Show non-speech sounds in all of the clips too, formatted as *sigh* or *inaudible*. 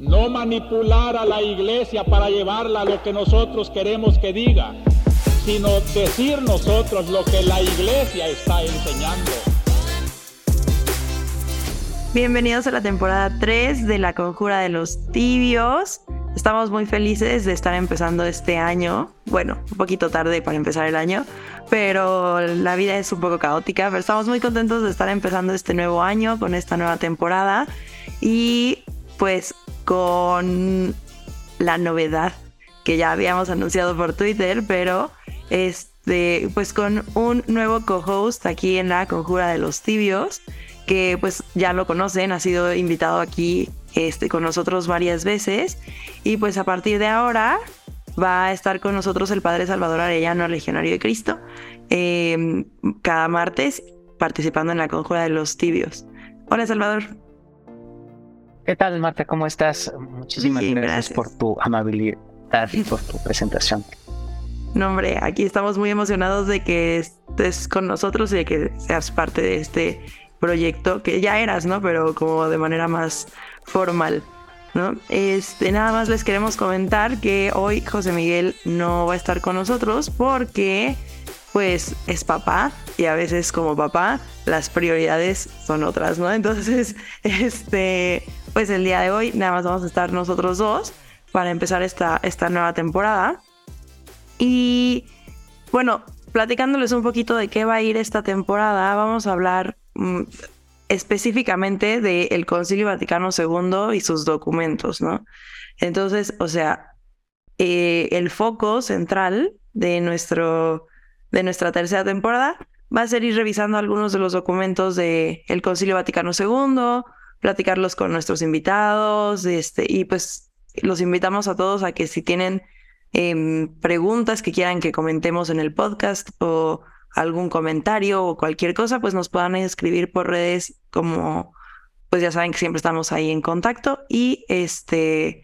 no manipular a la iglesia para llevarla a lo que nosotros queremos que diga, sino decir nosotros lo que la iglesia está enseñando. Bienvenidos a la temporada 3 de La Conjura de los Tibios. Estamos muy felices de estar empezando este año. Bueno, un poquito tarde para empezar el año, pero la vida es un poco caótica. Pero estamos muy contentos de estar empezando este nuevo año con esta nueva temporada y pues con la novedad que ya habíamos anunciado por Twitter, pero este, pues con un nuevo co-host aquí en la Conjura de los Tibios que pues ya lo conocen, ha sido invitado aquí este, con nosotros varias veces y pues a partir de ahora va a estar con nosotros el Padre Salvador Arellano, Legionario de Cristo, em, cada martes participando en la conjura de los tibios. Hola Salvador. ¿Qué tal Marta? ¿Cómo estás? Muchísimas gracias, por tu amabilidad y por tu presentación. No, hombre, aquí estamos muy emocionados de que estés con nosotros y de que seas parte de este proyecto, que ya eras, ¿no? Pero como de manera más formal, ¿no? Este, nada más les queremos comentar que hoy José Miguel no va a estar con nosotros porque pues es papá y a veces como papá las prioridades son otras, ¿no? Entonces, *laughs* este, pues el día de hoy nada más vamos a estar nosotros dos para empezar esta, esta nueva temporada. Y bueno, platicándoles un poquito de qué va a ir esta temporada, vamos a hablar Mm, específicamente del Concilio Vaticano II y sus documentos, ¿no? Entonces, o sea, eh, el foco central de, nuestro, de nuestra tercera temporada va a ser ir revisando algunos de los documentos del el Concilio Vaticano II, platicarlos con nuestros invitados, este, y pues los invitamos a todos a que si tienen em, preguntas que quieran que comentemos en el podcast o algún comentario o cualquier cosa, pues nos puedan escribir por redes como, pues ya saben que siempre estamos ahí en contacto y este,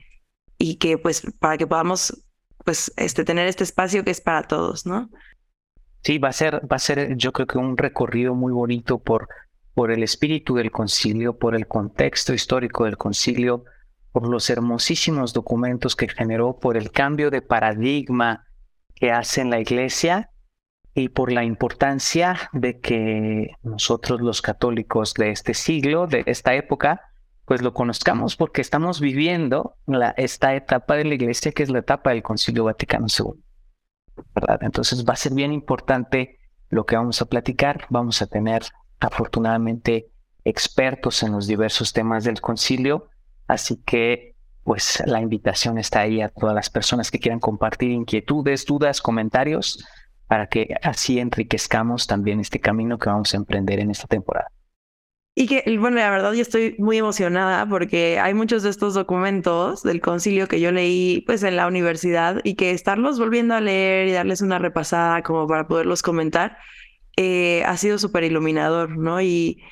y que pues para que podamos pues este, tener este espacio que es para todos, ¿no? Sí, va a ser, va a ser yo creo que un recorrido muy bonito por, por el espíritu del concilio, por el contexto histórico del concilio, por los hermosísimos documentos que generó, por el cambio de paradigma que hace en la iglesia y por la importancia de que nosotros los católicos de este siglo, de esta época, pues lo conozcamos porque estamos viviendo esta etapa de la iglesia que es la etapa del Concilio Vaticano II. Entonces va a ser bien importante lo que vamos a platicar. Vamos a tener afortunadamente expertos en los diversos temas del concilio, así que pues la invitación está ahí a todas las personas que quieran compartir inquietudes, dudas, comentarios para que así enriquezcamos también este camino que vamos a emprender en esta temporada. Y que, bueno, la verdad yo estoy muy emocionada porque hay muchos de estos documentos del concilio que yo leí pues en la universidad y que estarlos volviendo a leer y darles una repasada como para poderlos comentar eh, ha sido súper iluminador, ¿no? Y,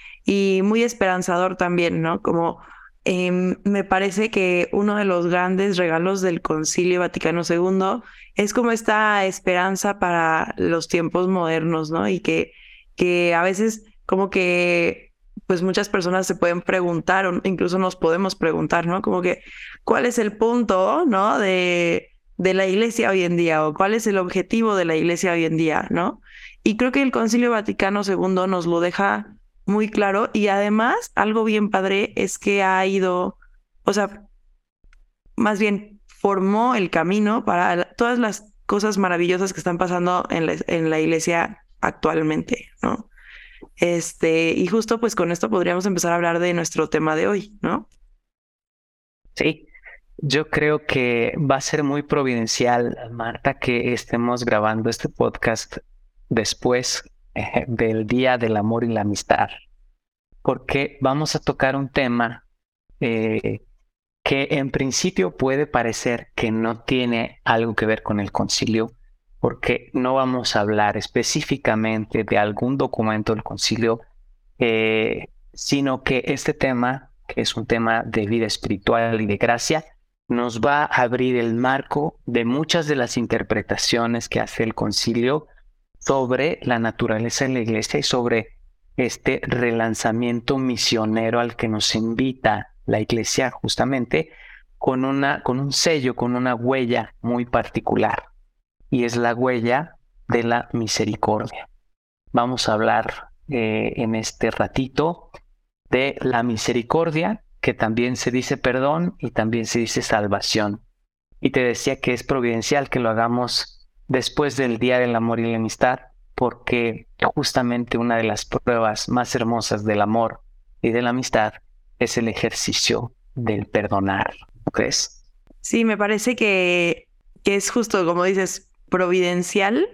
muy esperanzador también, ¿no? Como Em, me parece que uno de los grandes regalos del Concilio Vaticano II es como esta esperanza para los tiempos modernos, ¿no? Y que, a veces como que pues muchas personas se pueden preguntar o incluso nos podemos preguntar, ¿no? Como que cuál es el punto, ¿no? De la iglesia hoy en día o cuál es el objetivo de la iglesia hoy en día, ¿no? Y creo que el Concilio Vaticano II nos lo deja muy claro y además algo bien padre es que ha ido, o sea, más bien formó el camino para todas las cosas maravillosas que están pasando en la, en la iglesia actualmente, ¿no? Este, y justo pues con esto podríamos empezar a hablar de nuestro tema de hoy, ¿no? Sí, yo creo que va a ser muy providencial, Marta, que estemos grabando este podcast después del Día del Amor y la Amistad, porque vamos a tocar un tema eh, que en principio puede parecer que no tiene algo que ver con el concilio, porque no vamos a hablar específicamente de algún documento del concilio, eh, sino que este tema, que es un tema de vida espiritual y de gracia, nos va a abrir el marco de muchas de las interpretaciones que hace el concilio sobre la naturaleza de la iglesia y sobre este relanzamiento misionero al que nos invita la iglesia justamente con, una, con un sello, con una huella muy particular. Y es la huella de la misericordia. Vamos a hablar eh, en este ratito de la misericordia, que también se dice perdón y también se dice salvación. Y te decía que es providencial que lo hagamos después del Día del Amor y la Amistad, porque justamente una de las pruebas más hermosas del amor y de la amistad es el ejercicio del perdonar. ¿No crees? Sí, me parece que, que es justo, como dices, providencial,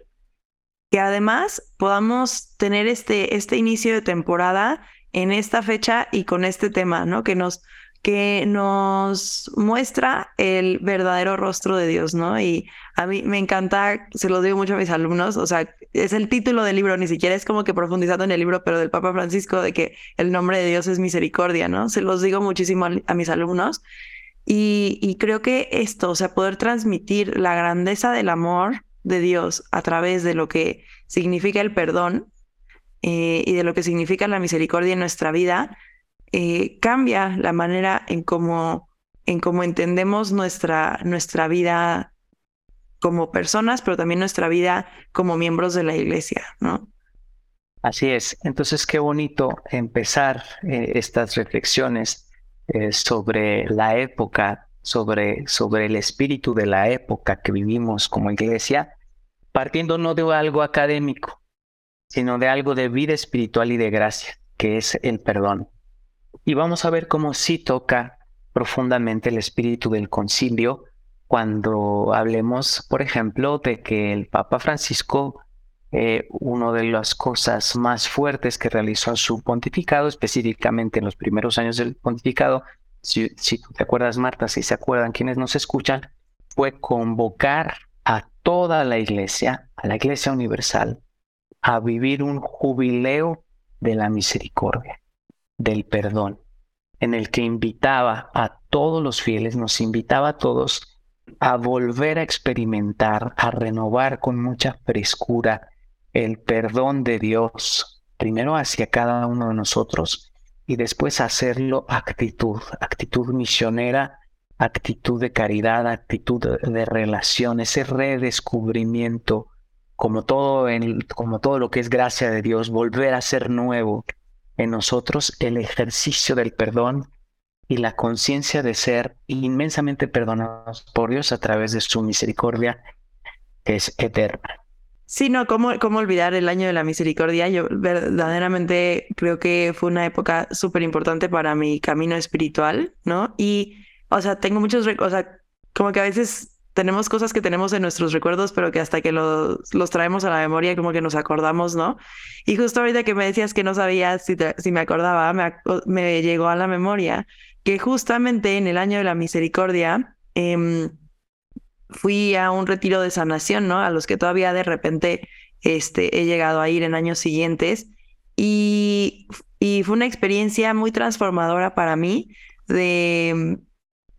que además podamos tener este, este inicio de temporada en esta fecha y con este tema, ¿no? Que nos, que nos muestra el verdadero rostro de Dios, ¿no? Y a mí me encanta, se lo digo mucho a mis alumnos, o sea, es el título del libro, ni siquiera es como que profundizando en el libro, pero del Papa Francisco, de que el nombre de Dios es misericordia, ¿no? Se los digo muchísimo a, mis alumnos. Y, y creo que esto, o sea, poder transmitir la grandeza del amor de Dios a través de lo que significa el perdón, eh, y de lo que significa la misericordia en nuestra vida, eh, cambia la manera en cómo, en cómo entendemos nuestra, nuestra vida como personas, pero también nuestra vida como miembros de la iglesia, ¿no? Así es. Entonces, qué bonito empezar eh, estas reflexiones sobre la época, sobre, sobre el espíritu de la época que vivimos como iglesia, partiendo no de algo académico, sino de algo de vida espiritual y de gracia, que es el perdón. Y vamos a ver cómo sí toca profundamente el espíritu del concilio cuando hablemos, por ejemplo, de que el Papa Francisco, eh, una de las cosas más fuertes que realizó en su pontificado, específicamente en los primeros años del pontificado, si, si te acuerdas, Marta, si se acuerdan quienes nos escuchan, fue convocar a toda la iglesia, a la iglesia universal, a vivir un jubileo de la misericordia, del perdón, en el que invitaba a todos los fieles, nos invitaba a todos a volver a experimentar, a renovar con mucha frescura el perdón de Dios, primero hacia cada uno de nosotros y después hacerlo actitud, actitud misionera, actitud de caridad, actitud de relación, ese redescubrimiento como todo, como todo lo que es gracia de Dios, volver a ser nuevo en nosotros el ejercicio del perdón y la conciencia de ser inmensamente perdonados por Dios a través de su misericordia que es eterna. Sí, no, ¿cómo, cómo olvidar el año de la misericordia? Yo verdaderamente creo que fue una época súper importante para mi camino espiritual, ¿no? Y, o sea, tengo muchos, o sea, como que a veces tenemos cosas que tenemos en nuestros recuerdos, pero que hasta que los, los traemos a la memoria, como que nos acordamos, ¿no? Y justo ahorita que me decías que no sabías si, si me acordaba, me, me, llegó a la memoria que justamente en el año de la misericordia em, fui a un retiro de sanación, ¿no? A los que todavía de repente este, he llegado a ir en años siguientes. Y, y fue una experiencia muy transformadora para mí de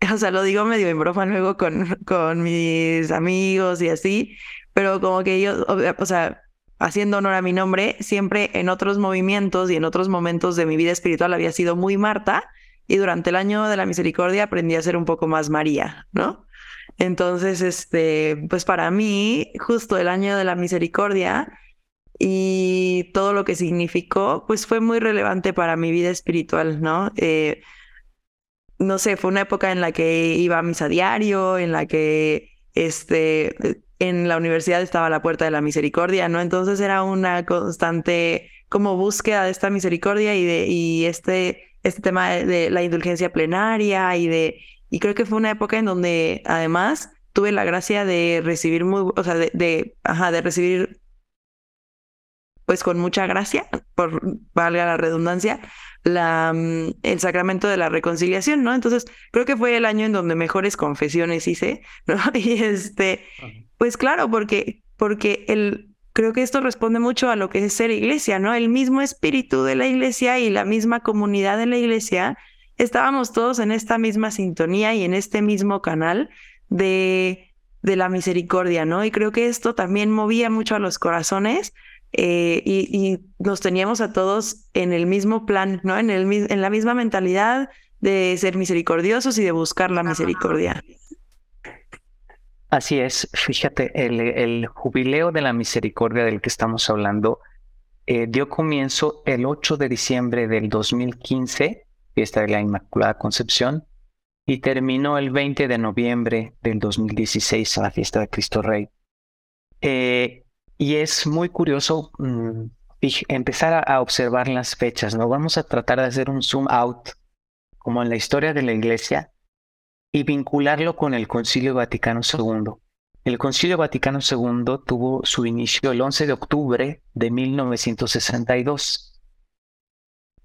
*laughs* o sea, lo digo medio en broma luego con, con mis amigos y así, pero como que yo, o sea, haciendo honor a mi nombre, siempre en otros movimientos y en otros momentos de mi vida espiritual había sido muy Marta y durante el año de la misericordia aprendí a ser un poco más María, ¿no? Entonces, este, pues para mí, justo el año de la misericordia y todo lo que significó, pues fue muy relevante para mi vida espiritual, ¿no? Eh, no sé, fue una época en la que iba a misa diario, en la que este, en la universidad estaba la puerta de la misericordia, ¿no? Entonces era una constante como búsqueda de esta misericordia y de y este, este tema de, la indulgencia plenaria y de, y creo que fue una época en donde además tuve la gracia de recibir muy, o sea, de, de, ajá, de recibir pues con mucha gracia, por valga la redundancia, la, mm, el sacramento de la reconciliación, ¿no? Entonces, creo que fue el año en donde mejores confesiones hice, *laughs* ¿no? Y este, pues claro, porque, porque el, creo que esto responde mucho a lo que es ser iglesia, ¿no? El mismo espíritu de la iglesia y la misma comunidad de la iglesia, estábamos todos en esta misma sintonía y en este mismo canal de, de la misericordia, ¿no? Y creo que esto también movía mucho a los corazones eh, y, nos teníamos a todos en el mismo plan, ¿no? En, el, en la misma mentalidad de ser misericordiosos y de buscar la misericordia. Así es, fíjate, el, jubileo de la misericordia del que estamos hablando eh, dio comienzo el 8 de diciembre del 2015, fiesta de la Inmaculada Concepción, y terminó el 20 de noviembre del 2016 a la fiesta de Cristo Rey. Eh, y es muy curioso mm, empezar a, observar las fechas, ¿no? Vamos a tratar de hacer un zoom out, como en la historia de la Iglesia, y vincularlo con el Concilio Vaticano II. El Concilio Vaticano II tuvo su inicio el 11 de octubre de 1962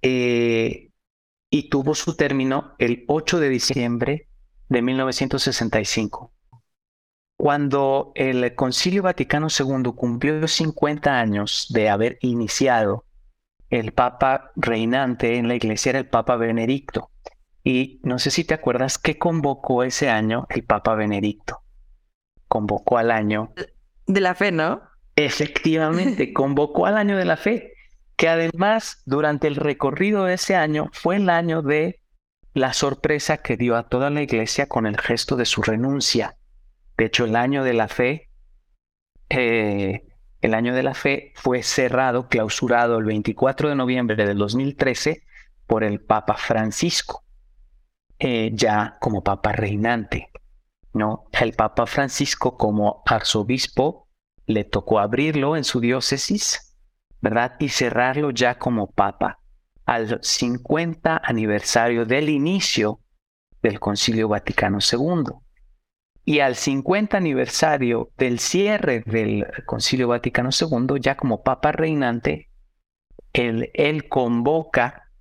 eh, y tuvo su término el 8 de diciembre de 1965. Cuando el Concilio Vaticano II cumplió 50 años de haber iniciado, el Papa reinante en la iglesia era el Papa Benedicto. Y no sé si te acuerdas que convocó ese año el Papa Benedicto. Convocó al año. De la fe, ¿no? Efectivamente, *laughs* convocó al año de la fe, que además durante el recorrido de ese año fue el año de la sorpresa que dio a toda la iglesia con el gesto de su renuncia. De hecho, el año de la fe, eh, el año de la fe fue cerrado, clausurado el 24 de noviembre del 2013 por el Papa Francisco, eh, ya como Papa reinante. ¿no? El Papa Francisco como arzobispo le tocó abrirlo en su diócesis, ¿verdad? Y cerrarlo ya como Papa al 50 aniversario del inicio del Concilio Vaticano II y al 50 aniversario del cierre del Concilio Vaticano II, ya como Papa reinante, él, convoca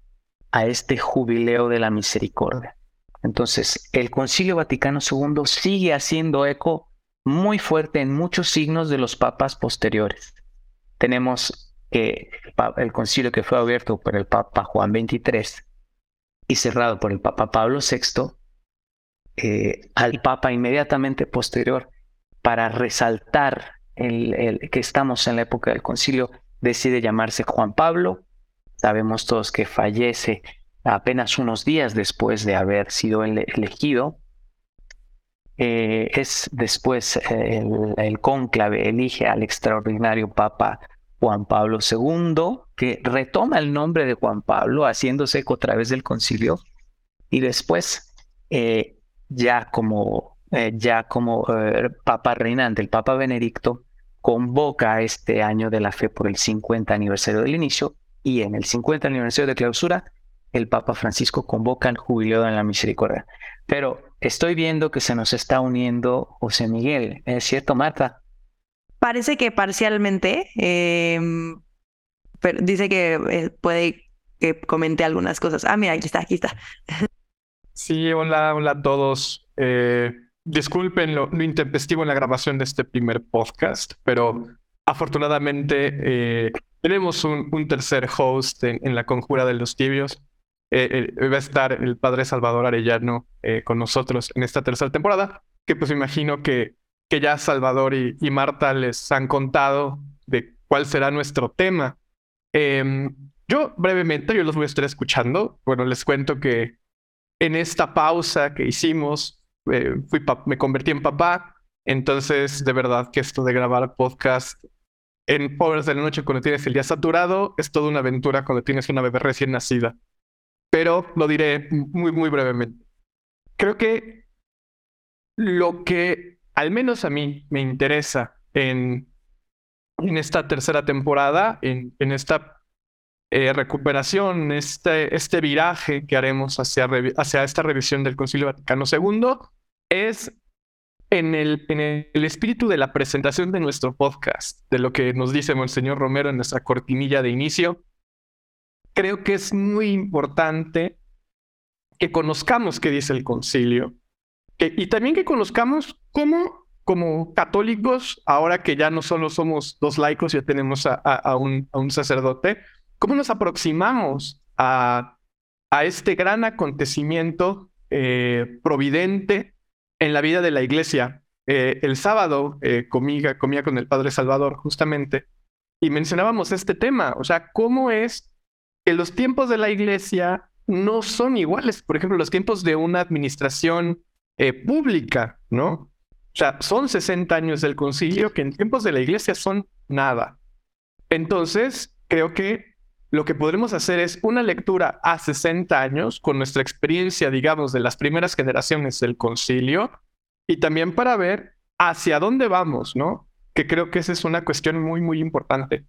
a este jubileo de la misericordia. Entonces, el Concilio Vaticano II sigue haciendo eco muy fuerte en muchos signos de los papas posteriores. Tenemos que el concilio que fue abierto por el Papa Juan XXIII y cerrado por el Papa Pablo VI eh, al Papa inmediatamente posterior para resaltar el, que estamos en la época del concilio, decide llamarse Juan Pablo. Sabemos todos que fallece apenas unos días después de haber sido elegido. Eh, es después eh, el, cónclave elige al extraordinario Papa Juan Pablo II, que retoma el nombre de Juan Pablo, haciéndose eco a través del concilio, y después ya como, eh, ya como eh, Papa reinante, el Papa Benedicto, convoca este año de la fe por el 50 aniversario del inicio y en el 50 aniversario de clausura, el Papa Francisco convoca el jubileo de la misericordia. Pero estoy viendo que se nos está uniendo José Miguel, ¿es cierto, Marta? Parece que parcialmente, em, pero dice que eh, puede que comente algunas cosas. Ah, mira, aquí está, aquí está. Sí, hola, hola a todos. Eh, disculpen lo, intempestivo en la grabación de este primer podcast, pero afortunadamente eh, tenemos un, tercer host en, la Conjura de los Tibios. Eh, va a estar el padre Salvador Arellano con nosotros en esta tercera temporada, que pues imagino que, que ya Salvador y, y Marta les han contado de cuál será nuestro tema. Em, yo brevemente, yo los voy a estar escuchando. Bueno, les cuento que en esta pausa que hicimos, eh, fui me convertí en papá. Entonces, de verdad que esto de grabar podcast en Pobres de la Noche cuando tienes el día saturado es toda una aventura cuando tienes una bebé recién nacida. Pero lo diré muy, muy brevemente. Creo que lo que al menos a mí me interesa en, en esta tercera temporada, en, en esta eh, recuperación, este, este viraje que haremos hacia, hacia esta revisión del Concilio Vaticano II es en el, en el espíritu de la presentación de nuestro podcast, de lo que nos dice Monseñor Romero en nuestra cortinilla de inicio. Creo que es muy importante que conozcamos qué dice el concilio y también que conozcamos cómo, como católicos, ahora que ya no solo somos dos laicos, ya tenemos a, un, a un sacerdote, ¿Cómo nos aproximamos a, a este gran acontecimiento eh, providente en la vida de la iglesia? Eh, el sábado eh, comía, comía con el Padre Salvador justamente y mencionábamos este tema, o sea, cómo es que los tiempos de la iglesia no son iguales. Por ejemplo, los tiempos de una administración eh, pública, ¿no? O sea, son 60 años del concilio que en tiempos de la iglesia son nada. Entonces, creo que lo que podremos hacer es una lectura a 60 años con nuestra experiencia, digamos, de las primeras generaciones del concilio y también para ver hacia dónde vamos, ¿no? Que creo que esa es una cuestión muy, muy importante.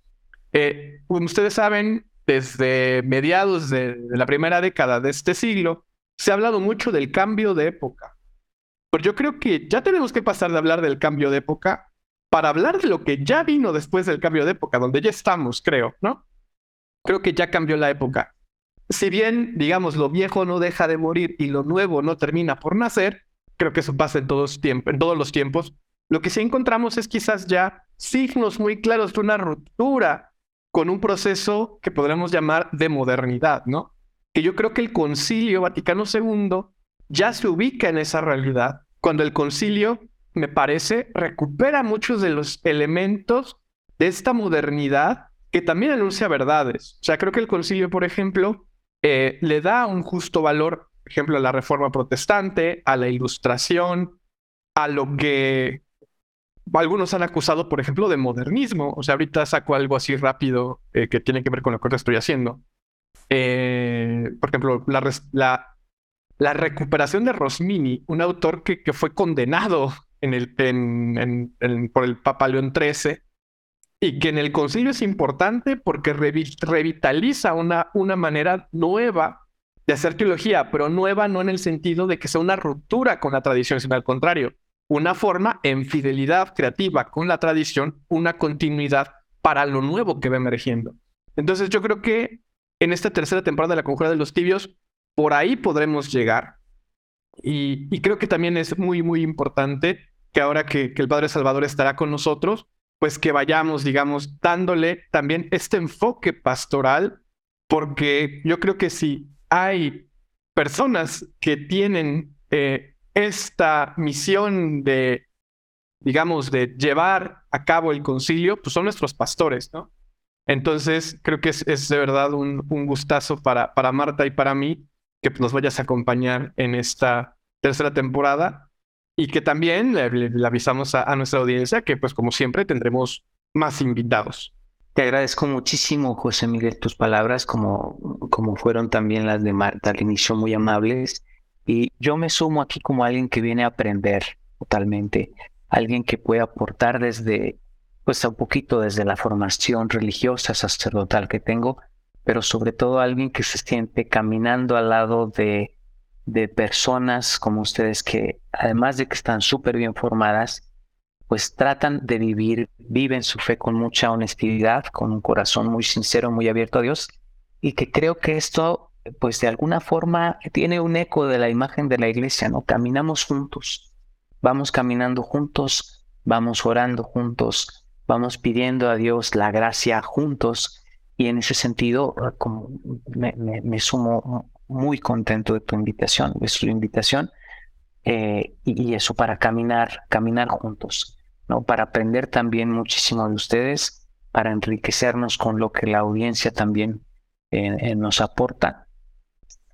Eh, como ustedes saben, desde mediados de, la primera década de este siglo, se ha hablado mucho del cambio de época. Pero yo creo que ya tenemos que pasar de hablar del cambio de época para hablar de lo que ya vino después del cambio de época, donde ya estamos, creo, ¿no? Creo que ya cambió la época. Si bien, digamos, lo viejo no deja de morir y lo nuevo no termina por nacer, creo que eso pasa en todos, los tiempos, lo que sí encontramos es quizás ya signos muy claros de una ruptura con un proceso que podríamos llamar de modernidad, ¿no? Que yo creo que el Concilio Vaticano II ya se ubica en esa realidad, cuando el Concilio, me parece, recupera muchos de los elementos de esta modernidad que también anuncia verdades. O sea, creo que el Concilio, por ejemplo, eh, le da un justo valor, por ejemplo, a la Reforma Protestante, a la Ilustración, a lo que algunos han acusado, por ejemplo, de modernismo. O sea, ahorita saco algo así rápido eh, que tiene que ver con lo que estoy haciendo. Eh, por ejemplo, la, recuperación de Rosmini, un autor que, que fue condenado por el Papa León XIII y que en el concilio es importante porque revitaliza una, una manera nueva de hacer teología, pero nueva no en el sentido de que sea una ruptura con la tradición, sino al contrario, una forma en fidelidad creativa con la tradición, una continuidad para lo nuevo que va emergiendo. Entonces yo creo que en esta tercera temporada de la Conjura de los Tibios, por ahí podremos llegar. Y, creo que también es muy, muy importante que ahora que el Padre Salvador estará con nosotros, pues que vayamos, digamos, dándole también este enfoque pastoral, porque yo creo que si hay personas que tienen eh, esta misión de, digamos, de llevar a cabo el concilio, pues son nuestros pastores, ¿no? Entonces, creo que es, de verdad un, gustazo para, para Marta y para mí que nos vayas a acompañar en esta tercera temporada y que también le, avisamos a, a, nuestra audiencia que, pues, como siempre, tendremos más invitados. Te agradezco muchísimo, José Miguel, tus palabras, como, como fueron también las de Marta al inicio, muy amables. Y yo me sumo aquí como alguien que viene a aprender totalmente, alguien que puede aportar desde, pues un poquito desde la formación religiosa, sacerdotal que tengo, pero sobre todo alguien que se siente caminando al lado de, de personas como ustedes que, además de que están súper bien formadas, pues tratan de vivir, viven su fe con mucha honestidad, con un corazón muy sincero, muy abierto a Dios, y que creo que esto pues de alguna forma tiene un eco de la imagen de la iglesia, ¿no? Caminamos juntos, vamos caminando juntos, vamos orando juntos, vamos pidiendo a Dios la gracia juntos y en ese sentido como me, sumo muy contento de tu invitación, de su invitación eh, y, eso para caminar, caminar juntos, ¿no? Para aprender también muchísimo de ustedes, para enriquecernos con lo que la audiencia también eh, eh, nos aporta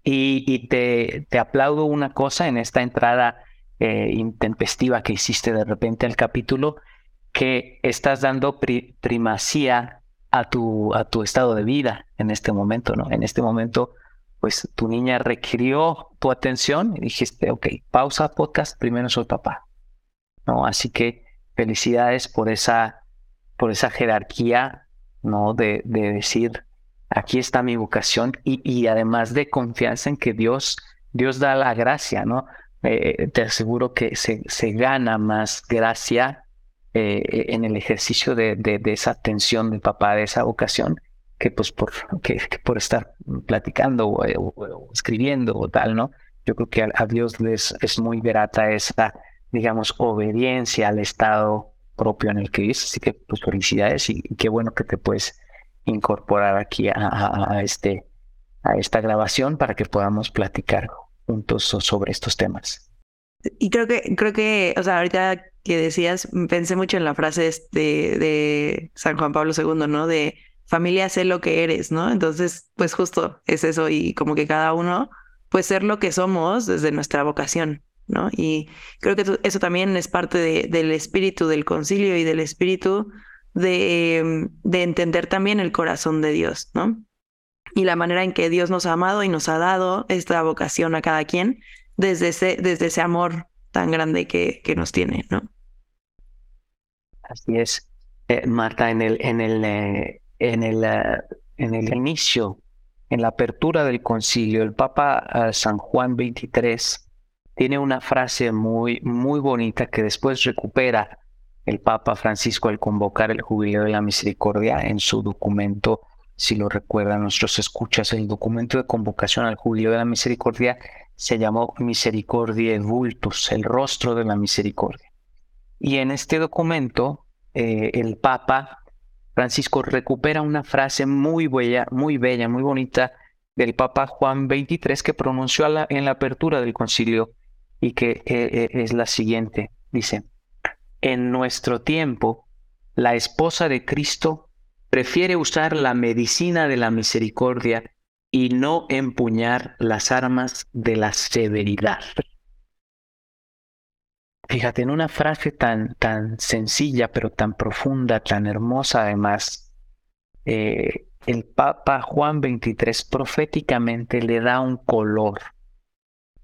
y, te, te, aplaudo una cosa en esta entrada intempestiva que hiciste de repente al capítulo, que estás dando primacía a tu, a tu estado de vida en este momento, ¿no? En este momento, pues tu niña requirió tu atención y dijiste, ok, pausa podcast, primero soy papá, ¿no? Así que felicidades por esa, por esa jerarquía, ¿no? De, de decir, aquí está mi vocación y, además de confianza en que Dios, Dios da la gracia, ¿no? Eh, te aseguro que se, se gana más gracia eh, en el ejercicio de, de, esa atención de papá, de esa vocación, que pues por, que, por estar platicando o, escribiendo o tal, ¿no? Yo creo que a, Dios les es muy grata esa, digamos, obediencia al estado propio en el que vives. Así que pues felicidades y qué bueno que te puedes incorporar aquí a, este, a esta grabación para que podamos platicar juntos sobre estos temas. Y creo que, creo que, o sea, ahorita que decías, pensé mucho en la frase de, de San Juan Pablo II, ¿no? De familia, sé lo que eres, ¿no? Entonces, pues justo es eso y como que cada uno, pues ser lo que somos desde nuestra vocación, ¿no? Y creo que eso también es parte del espíritu del concilio y del espíritu de, de entender también el corazón de Dios, ¿no? Y la manera en que Dios nos ha amado y nos ha dado esta vocación a cada quien desde ese, desde ese amor tan grande que, que nos tiene, ¿no? Así es. Eh, Marta, en el, en el, eh, en el, eh, en el inicio, en la apertura del concilio, el Papa San Juan XXIII tiene una frase muy, muy bonita que después recupera el Papa Francisco al convocar el Jubileo de la Misericordia en su documento, si lo recuerdan nuestros escuchas, el documento de convocación al Jubileo de la Misericordia se llamó Misericordia Vultus, el rostro de la misericordia. Y en este documento, eh, el Papa Francisco recupera una frase muy bella, muy bella, muy bonita del Papa Juan XXIII que pronunció en la apertura del concilio y que eh, eh, es la siguiente. Dice, en nuestro tiempo, la esposa de Cristo prefiere usar la medicina de la misericordia y no empuñar las armas de la severidad. Fíjate, en una frase tan, tan sencilla, pero tan profunda, tan hermosa además, eh, el Papa Juan XXIII proféticamente le da un color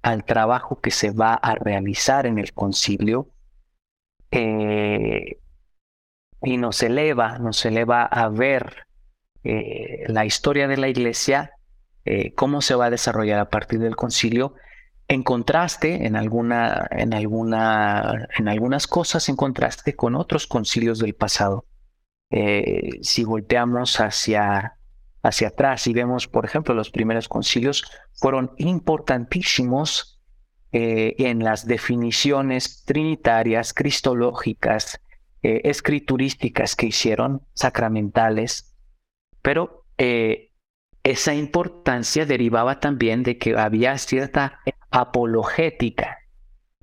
al trabajo que se va a realizar en el concilio eh, y nos eleva, nos eleva a ver eh, la historia de la iglesia cómo se va a desarrollar a partir del concilio, en contraste, en, alguna, en, alguna, en algunas cosas, en contraste con otros concilios del pasado. Eh, si volteamos hacia, hacia atrás y vemos, por ejemplo, los primeros concilios fueron importantísimos eh, en las definiciones trinitarias, cristológicas, escriturísticas que hicieron, sacramentales, pero esa importancia derivaba también de que había cierta apologética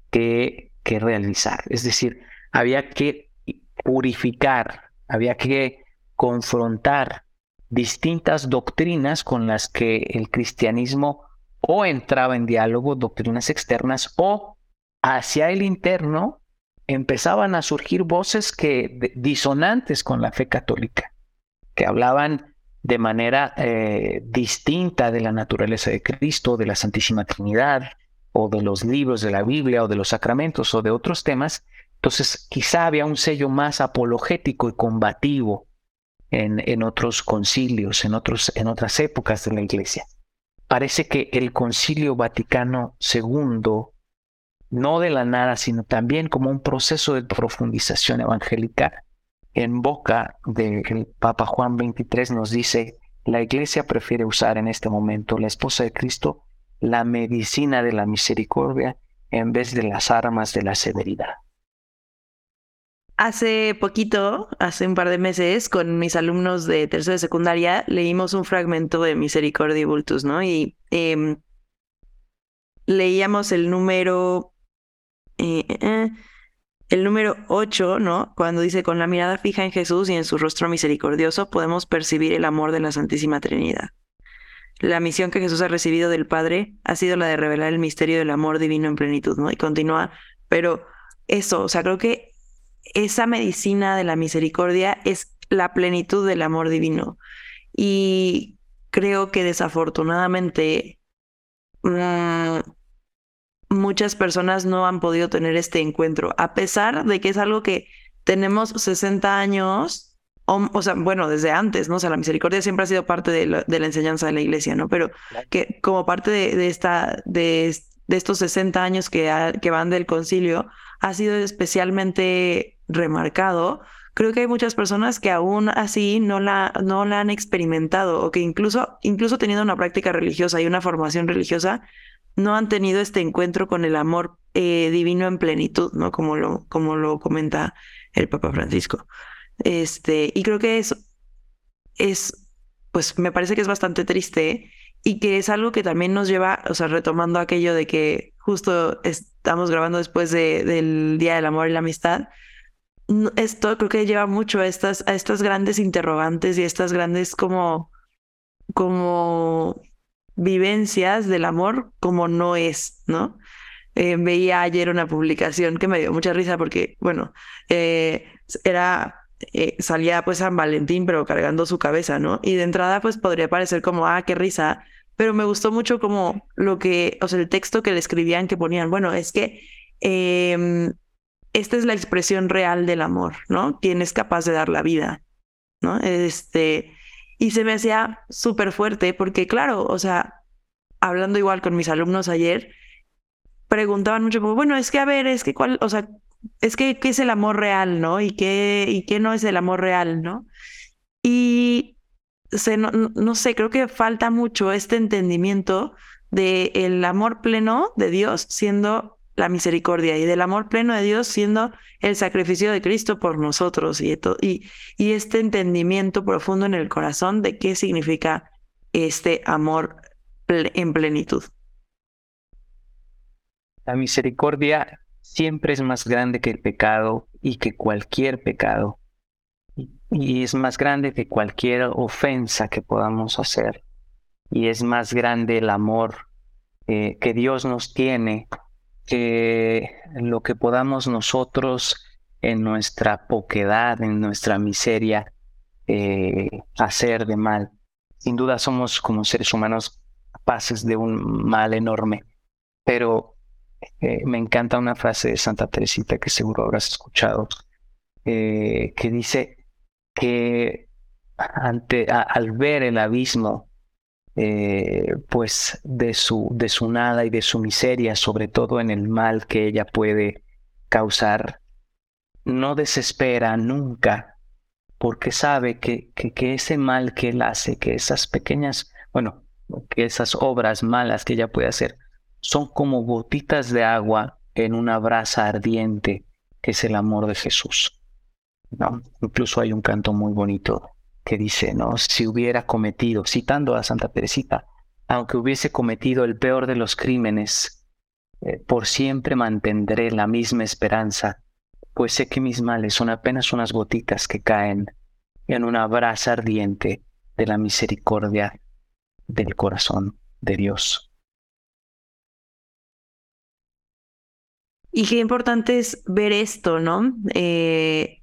que, que realizar. Es decir, había que purificar, había que confrontar distintas doctrinas con las que el cristianismo o entraba en diálogo, doctrinas externas, o hacia el interno empezaban a surgir voces que disonantes con la fe católica, que hablaban de manera eh, distinta de la naturaleza de Cristo, de la Santísima Trinidad, o de los libros de la Biblia, o de los sacramentos, o de otros temas, entonces quizá había un sello más apologético y combativo en, en otros concilios, en, otros, en otras épocas de la Iglesia. Parece que el concilio Vaticano II, no de la nada, sino también como un proceso de profundización evangélica, en boca del Papa Juan XXIII nos dice, la iglesia prefiere usar en este momento, la esposa de Cristo, la medicina de la misericordia en vez de las armas de la severidad. Hace poquito, hace un par de meses, con mis alumnos de tercero de secundaria, leímos un fragmento de Misericordia y Vultus, ¿no? Y em, leíamos el número eh, eh, eh el número 8, ¿no? Cuando dice, con la mirada fija en Jesús y en su rostro misericordioso, podemos percibir el amor de la Santísima Trinidad. La misión que Jesús ha recibido del Padre ha sido la de revelar el misterio del amor divino en plenitud, ¿no? Y continúa, pero eso, o sea, creo que esa medicina de la misericordia es la plenitud del amor divino. Y creo que desafortunadamente mm, muchas personas no han podido tener este encuentro, a pesar de que es algo que tenemos 60 años, o, sea, bueno, desde antes, ¿no? O sea, la misericordia siempre ha sido parte de la, enseñanza de la iglesia, ¿no? Pero que como parte de, esta, de, estos 60 años que, que van del concilio, ha sido especialmente remarcado. Creo que hay muchas personas que aún así no la, no la han experimentado o que incluso, incluso teniendo una práctica religiosa y una formación religiosa, no han tenido este encuentro con el amor eh, divino en plenitud, ¿no? Como lo, como lo comenta el Papa Francisco. Este, y creo que eso es, pues me parece que es bastante triste y que es algo que también nos lleva, o sea, retomando aquello de que justo estamos grabando después de, del Día del Amor y la Amistad, esto creo que lleva mucho a estas, a estas grandes interrogantes y estas grandes como, como vivencias del amor como no es, ¿no? Eh, veía ayer una publicación que me dio mucha risa porque, bueno, eh, era, eh, salía pues San Valentín pero cargando su cabeza, ¿no? Y de entrada pues podría parecer como, ah, qué risa, pero me gustó mucho como lo que, o sea, el texto que le escribían que ponían, bueno, es que em, esta es la expresión real del amor, ¿no? Quien es capaz de dar la vida, ¿no? Este, y se me hacía súper fuerte porque, claro, o sea, hablando igual con mis alumnos ayer, preguntaban mucho como, bueno, es que a ver, es que cuál, o sea, es que qué es el amor real, ¿no? Y qué, y qué no es el amor real, ¿no? Y se, no, no sé, creo que falta mucho este entendimiento del el amor pleno de Dios siendo la misericordia y del amor pleno de Dios siendo el sacrificio de Cristo por nosotros y, y, y este entendimiento profundo en el corazón de qué significa este amor en plenitud. La misericordia siempre es más grande que el pecado y que cualquier pecado. Y es más grande que cualquier ofensa que podamos hacer. Y es más grande el amor eh, que Dios nos tiene que lo que podamos nosotros en nuestra poquedad, en nuestra miseria, eh, hacer de mal. Sin duda somos como seres humanos capaces de un mal enorme, pero eh, me encanta una frase de Santa Teresita que seguro habrás escuchado, eh, que dice que ante, al ver el abismo eh, pues de su, de su nada y de su miseria, sobre todo en el mal que ella puede causar, no desespera nunca, porque sabe que, que, ese mal que él hace, que esas pequeñas, bueno, que esas obras malas que ella puede hacer, son como gotitas de agua en una brasa ardiente, que es el amor de Jesús. ¿no? Incluso hay un canto muy bonito que dice, ¿no? Si hubiera cometido, citando a Santa Teresita, aunque hubiese cometido el peor de los crímenes, eh, por siempre mantendré la misma esperanza, pues sé que mis males son apenas unas gotitas que caen en una brasa ardiente de la misericordia del corazón de Dios. Y qué importante es ver esto, ¿no? Eh,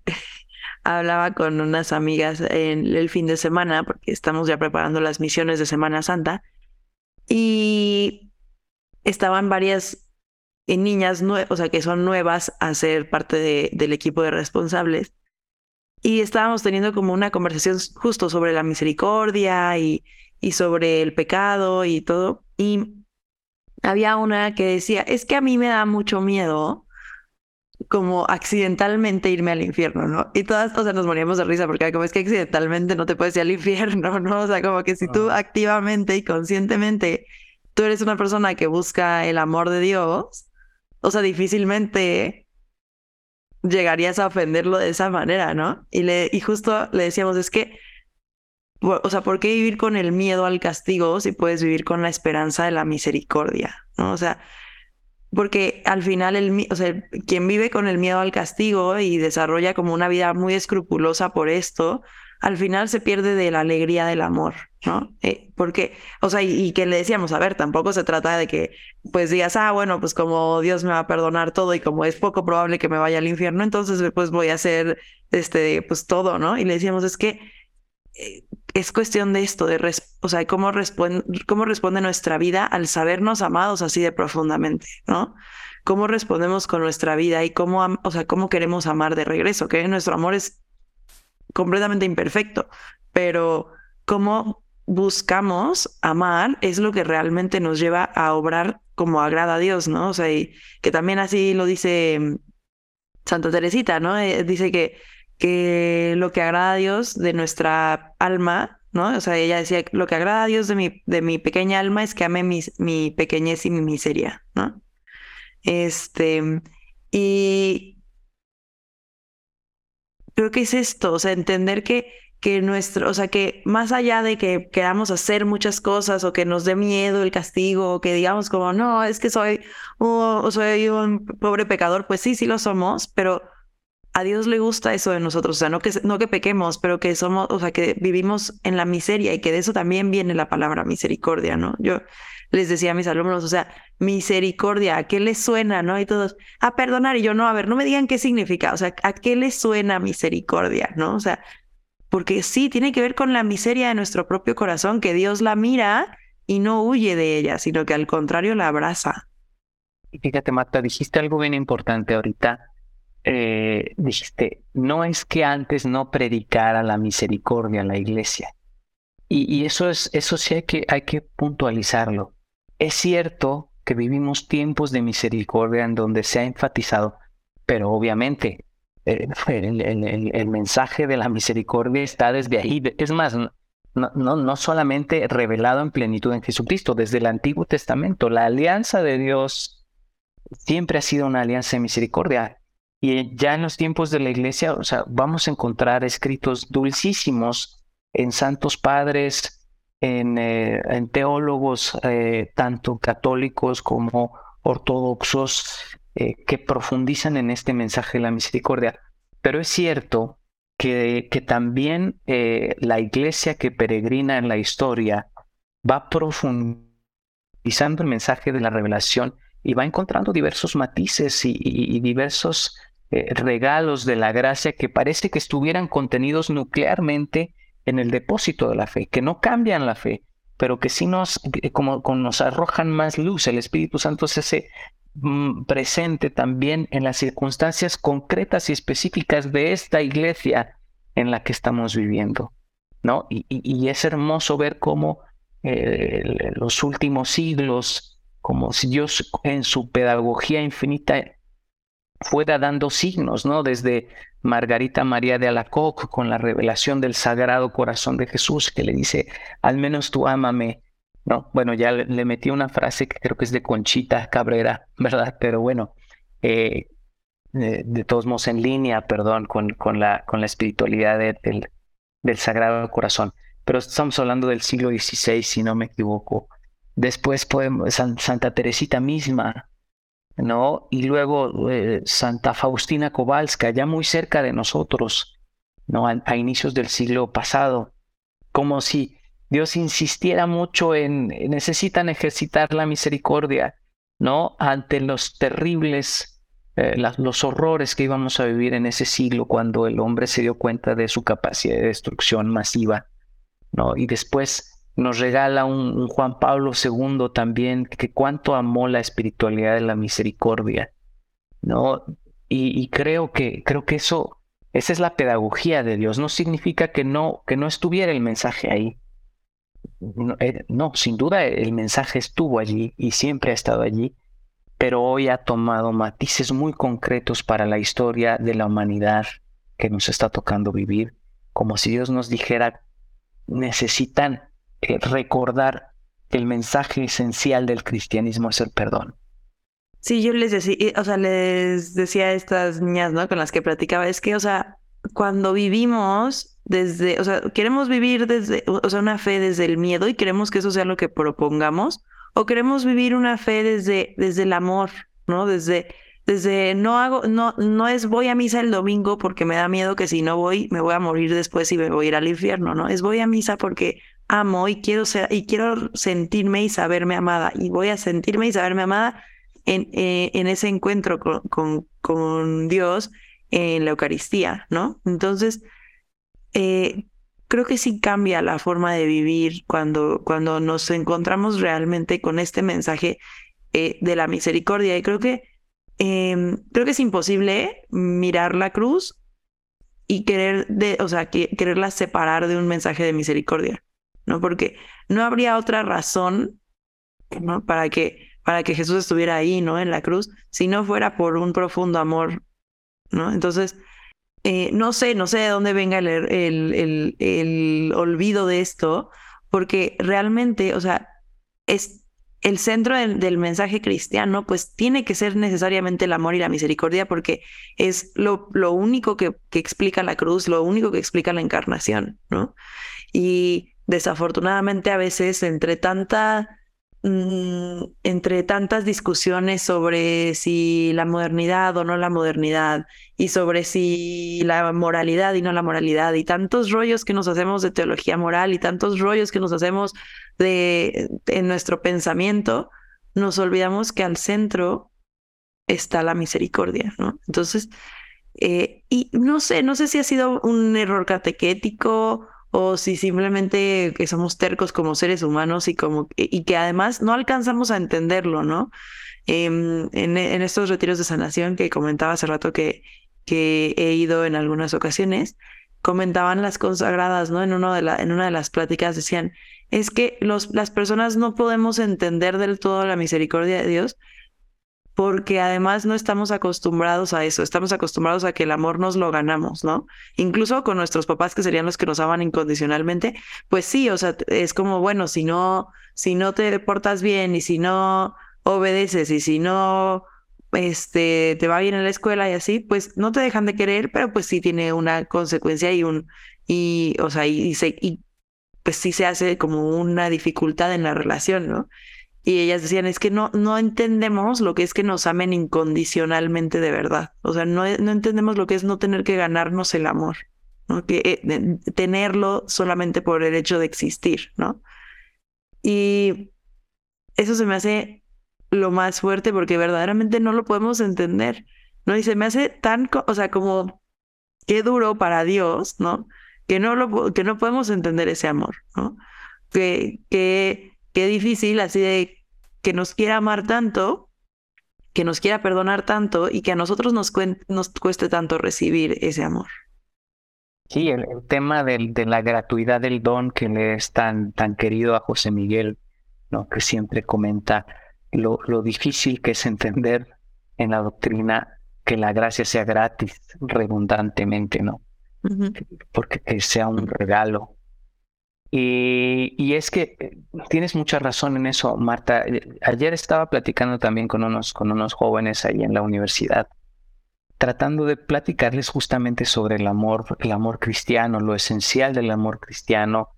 hablaba con unas amigas en el fin de semana, porque estamos ya preparando las misiones de Semana Santa, y estaban varias eh, niñas, o sea, que son nuevas a ser parte de, del equipo de responsables, y estábamos teniendo como una conversación justo sobre la misericordia y, y sobre el pecado y todo, y había una que decía, es que a mí me da mucho miedo como accidentalmente irme al infierno, ¿no? Y todas, o sea, nos moríamos de risa porque como es que accidentalmente no te puedes ir al infierno, *laughs* ¿no? O sea, como que si tú activamente y conscientemente tú eres una persona que busca el amor de Dios, o sea, difícilmente llegarías a ofenderlo de esa manera, ¿no? Y, le, y justo le decíamos, es que, o sea, ¿por qué vivir con el miedo al castigo si puedes vivir con la esperanza de la misericordia, ¿no? O sea, porque al final, el, o sea, quien vive con el miedo al castigo y desarrolla como una vida muy escrupulosa por esto, al final se pierde de la alegría del amor, ¿no? Eh, porque, o sea, y, que le decíamos, a ver, tampoco se trata de que, pues digas, ah, bueno, pues como Dios me va a perdonar todo y como es poco probable que me vaya al infierno, entonces pues voy a hacer, este, pues todo, ¿no? Y le decíamos, es que es cuestión de esto, de, o sea, cómo, responde, cómo responde nuestra vida al sabernos amados así de profundamente, ¿no? Cómo respondemos con nuestra vida y cómo, o sea, cómo queremos amar de regreso, que nuestro amor es completamente imperfecto, pero cómo buscamos amar es lo que realmente nos lleva a obrar como agrada a Dios, ¿no? O sea, y que también así lo dice mm, Santa Teresita, ¿no? Eh, dice que que lo que agrada a Dios de nuestra alma, ¿no? O sea, ella decía, lo que agrada a Dios de mi, de mi pequeña alma es que ame mi, mi pequeñez y mi miseria, ¿no? Este, y creo que es esto, o sea, entender que, que nuestro, o sea, que más allá de que queramos hacer muchas cosas o que nos dé miedo el castigo o que digamos como, no, es que soy, o soy un pobre pecador, pues sí, sí lo somos, pero a Dios le gusta eso de nosotros, o sea, no que, no que pequemos, pero que somos, o sea, que vivimos en la miseria y que de eso también viene la palabra misericordia, ¿no? Yo les decía a mis alumnos, o sea, misericordia, ¿a qué les suena, no? Y todos, a perdonar, y yo, no, a ver, no me digan qué significa, o sea, ¿a qué les suena misericordia, no? O sea, porque sí, tiene que ver con la miseria de nuestro propio corazón, que Dios la mira y no huye de ella, sino que al contrario la abraza. Y fíjate, Marta, dijiste algo bien importante ahorita. Eh, dijiste, no es que antes no predicara la misericordia en la iglesia. Y, eso, es, eso sí hay que, hay que puntualizarlo. Es cierto que vivimos tiempos de misericordia en donde se ha enfatizado, pero obviamente eh, *laughs* el, mensaje de la misericordia está desde ahí. Es más, no, no, no solamente revelado en plenitud en Jesucristo, desde el Antiguo Testamento. La alianza de Dios siempre ha sido una alianza de misericordia. Y ya en los tiempos de la iglesia, vamos a encontrar escritos dulcísimos en santos padres, en, eh, teólogos, eh, tanto católicos como ortodoxos, eh, que profundizan en este mensaje de la misericordia. Pero es cierto que también la iglesia que peregrina en la historia va profundizando el mensaje de la revelación y va encontrando diversos matices y, diversos eh, regalos de la gracia que parece que estuvieran contenidos nuclearmente en el depósito de la fe, que no cambian la fe, pero que sí nos, como, nos arrojan más luz. El Espíritu Santo es ese mm, presente también en las circunstancias concretas y específicas de esta iglesia en la que estamos viviendo. ¿no? Y, es hermoso ver cómo eh, los últimos siglos como si Dios en su pedagogía infinita fuera dando signos, ¿no? Desde Margarita María de Alacoc con la revelación del Sagrado Corazón de Jesús que le dice, al menos tú ámame, ¿no? Bueno, ya le, metí una frase que creo que es de Conchita Cabrera, *laughs* ¿verdad? Pero bueno, eh, de, todos modos en línea, perdón, con, con, la, con la espiritualidad del, del Sagrado Corazón. Pero estamos hablando del siglo XVI, si no me equivoco. Después podemos, Santa Teresita misma, ¿no? Y luego eh, Santa Faustina Kowalska, ya muy cerca de nosotros, ¿no? A, inicios del siglo pasado. Como si Dios insistiera mucho en, necesitan ejercitar la misericordia, ¿no? Ante los terribles, eh, los horrores que íbamos a vivir en ese siglo cuando el hombre se dio cuenta de su capacidad de destrucción masiva, ¿no? Y después nos regala un, Juan Pablo II también, que cuánto amó la espiritualidad de la misericordia, ¿no? Y, creo que, creo que eso, esa es la pedagogía de Dios. No significa que no, que no estuviera el mensaje ahí. No, eh, no, sin duda el mensaje estuvo allí y siempre ha estado allí, pero hoy ha tomado matices muy concretos para la historia de la humanidad que nos está tocando vivir, como si Dios nos dijera, necesitan eh, recordar el mensaje esencial del cristianismo es el perdón. Sí, yo les decía, o sea, les decía a estas niñas, ¿no? Con las que platicaba, es que, o sea, cuando vivimos desde, o sea, queremos vivir desde, o sea, una fe desde el miedo y queremos que eso sea lo que propongamos, o queremos vivir una fe desde, desde el amor, ¿no? Desde, desde no hago, no, no es voy a misa el domingo porque me da miedo que si no voy me voy a morir después y me voy a ir al infierno, ¿no? Es voy a misa porque amo y quiero ser y quiero sentirme y saberme amada y voy a sentirme y saberme amada en, eh, en ese encuentro con, con, Dios en la Eucaristía, ¿no? Entonces, eh, creo que sí cambia la forma de vivir cuando, cuando nos encontramos realmente con este mensaje eh, de la misericordia. Y creo que, em, creo que es imposible mirar la cruz y querer, de, o sea, quererla separar de un mensaje de misericordia. ¿No? Porque no habría otra razón, ¿no? Para que, para que Jesús estuviera ahí, ¿no? En la cruz, si no fuera por un profundo amor, ¿no? Entonces, eh, no sé, no sé de dónde venga el, el, el, el olvido de esto, porque realmente, o sea, es el centro del, mensaje cristiano, pues tiene que ser necesariamente el amor y la misericordia, porque es lo, lo único que, que, explica la cruz, lo único que explica la encarnación, ¿no? Y desafortunadamente a veces entre tanta mm, entre tantas discusiones sobre si la modernidad o no la modernidad y sobre si la moralidad y no la moralidad y tantos rollos que nos hacemos de teología moral y tantos rollos que nos hacemos de en nuestro pensamiento, nos olvidamos que al centro está la misericordia, ¿no? Entonces, eh, y no sé, no sé si ha sido un error catequético o si simplemente que somos tercos como seres humanos y como y que además no alcanzamos a entenderlo, ¿no? Em, en, estos retiros de sanación que comentaba hace rato que, he ido en algunas ocasiones, comentaban las consagradas, ¿no? En, uno de en una de las pláticas decían, es que los, las personas no podemos entender del todo la misericordia de Dios porque además no estamos acostumbrados a eso, estamos acostumbrados a que el amor nos lo ganamos, ¿no? Incluso con nuestros papás que serían los que nos aman incondicionalmente, pues sí, o sea, es como, bueno, si no, si no te portas bien y si no obedeces y si no este te va bien en la escuela y así, pues no te dejan de querer, pero pues sí tiene una consecuencia y un y o sea, y, se, y pues sí se hace como una dificultad en la relación, ¿no? Y ellas decían, es que no, no entendemos lo que es que nos amen incondicionalmente de verdad. O sea, no, no entendemos lo que es no tener que ganarnos el amor, ¿no? Que, eh, tenerlo solamente por el hecho de existir, ¿no? Y eso se me hace lo más fuerte porque verdaderamente no lo podemos entender, ¿no? Y se me hace tan, o sea, como qué duro para Dios, ¿no? Que no, lo, que no podemos entender ese amor, ¿no? Que, que qué difícil así de que nos quiera amar tanto, que nos quiera perdonar tanto y que a nosotros nos, nos cueste tanto recibir ese amor. Sí, el, tema del, de la gratuidad del don que le es tan, tan querido a José Miguel, ¿no? que siempre comenta lo, lo difícil que es entender en la doctrina que la gracia sea gratis redundantemente, ¿no? Porque que sea un regalo y, es que eh, tienes mucha razón en eso, Marta. Eh, ayer estaba platicando también con unos, con unos jóvenes ahí en la universidad, tratando de platicarles justamente sobre el amor, el amor cristiano, lo esencial del amor cristiano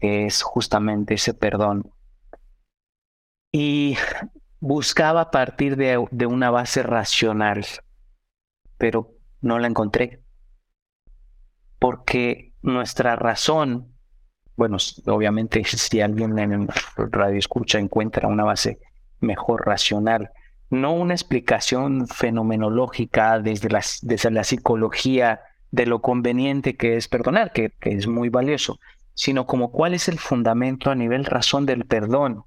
es justamente ese perdón. Y buscaba partir de, de una base racional, pero no la encontré. Porque nuestra razón bueno, obviamente *laughs* si alguien en radio escucha encuentra una base mejor racional, no una explicación fenomenológica desde la, desde la psicología de lo conveniente que es perdonar, que, que es muy valioso, sino como cuál es el fundamento a nivel razón del perdón.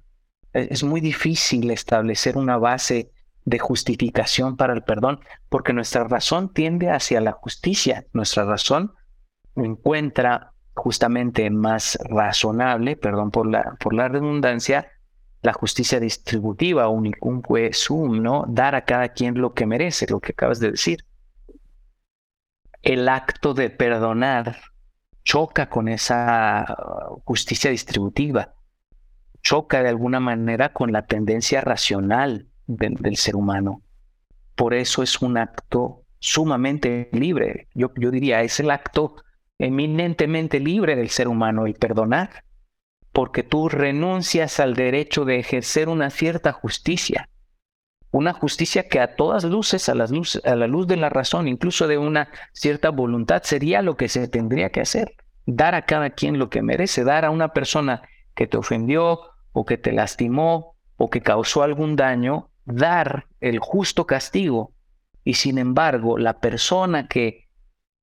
E, es muy difícil establecer una base de justificación para el perdón, porque nuestra razón tiende hacia la justicia, nuestra razón encuentra justamente más razonable, perdón por la, por la redundancia, la justicia distributiva, un, un sum, ¿no? Dar a cada quien lo que merece, lo que acabas de decir. El acto de perdonar choca con esa justicia distributiva, choca de alguna manera con la tendencia racional del ser humano. Por eso es un acto sumamente libre. Yo, yo diría, es el acto eminentemente libre del ser humano el perdonar, porque tú renuncias al derecho de ejercer una cierta justicia, una justicia que a todas luces, a, la luz de la razón, incluso de una cierta voluntad, sería lo que se tendría que hacer, dar a cada quien lo que merece, dar a una persona que te ofendió o que te lastimó o que causó algún daño, dar el justo castigo. Y sin embargo, la persona que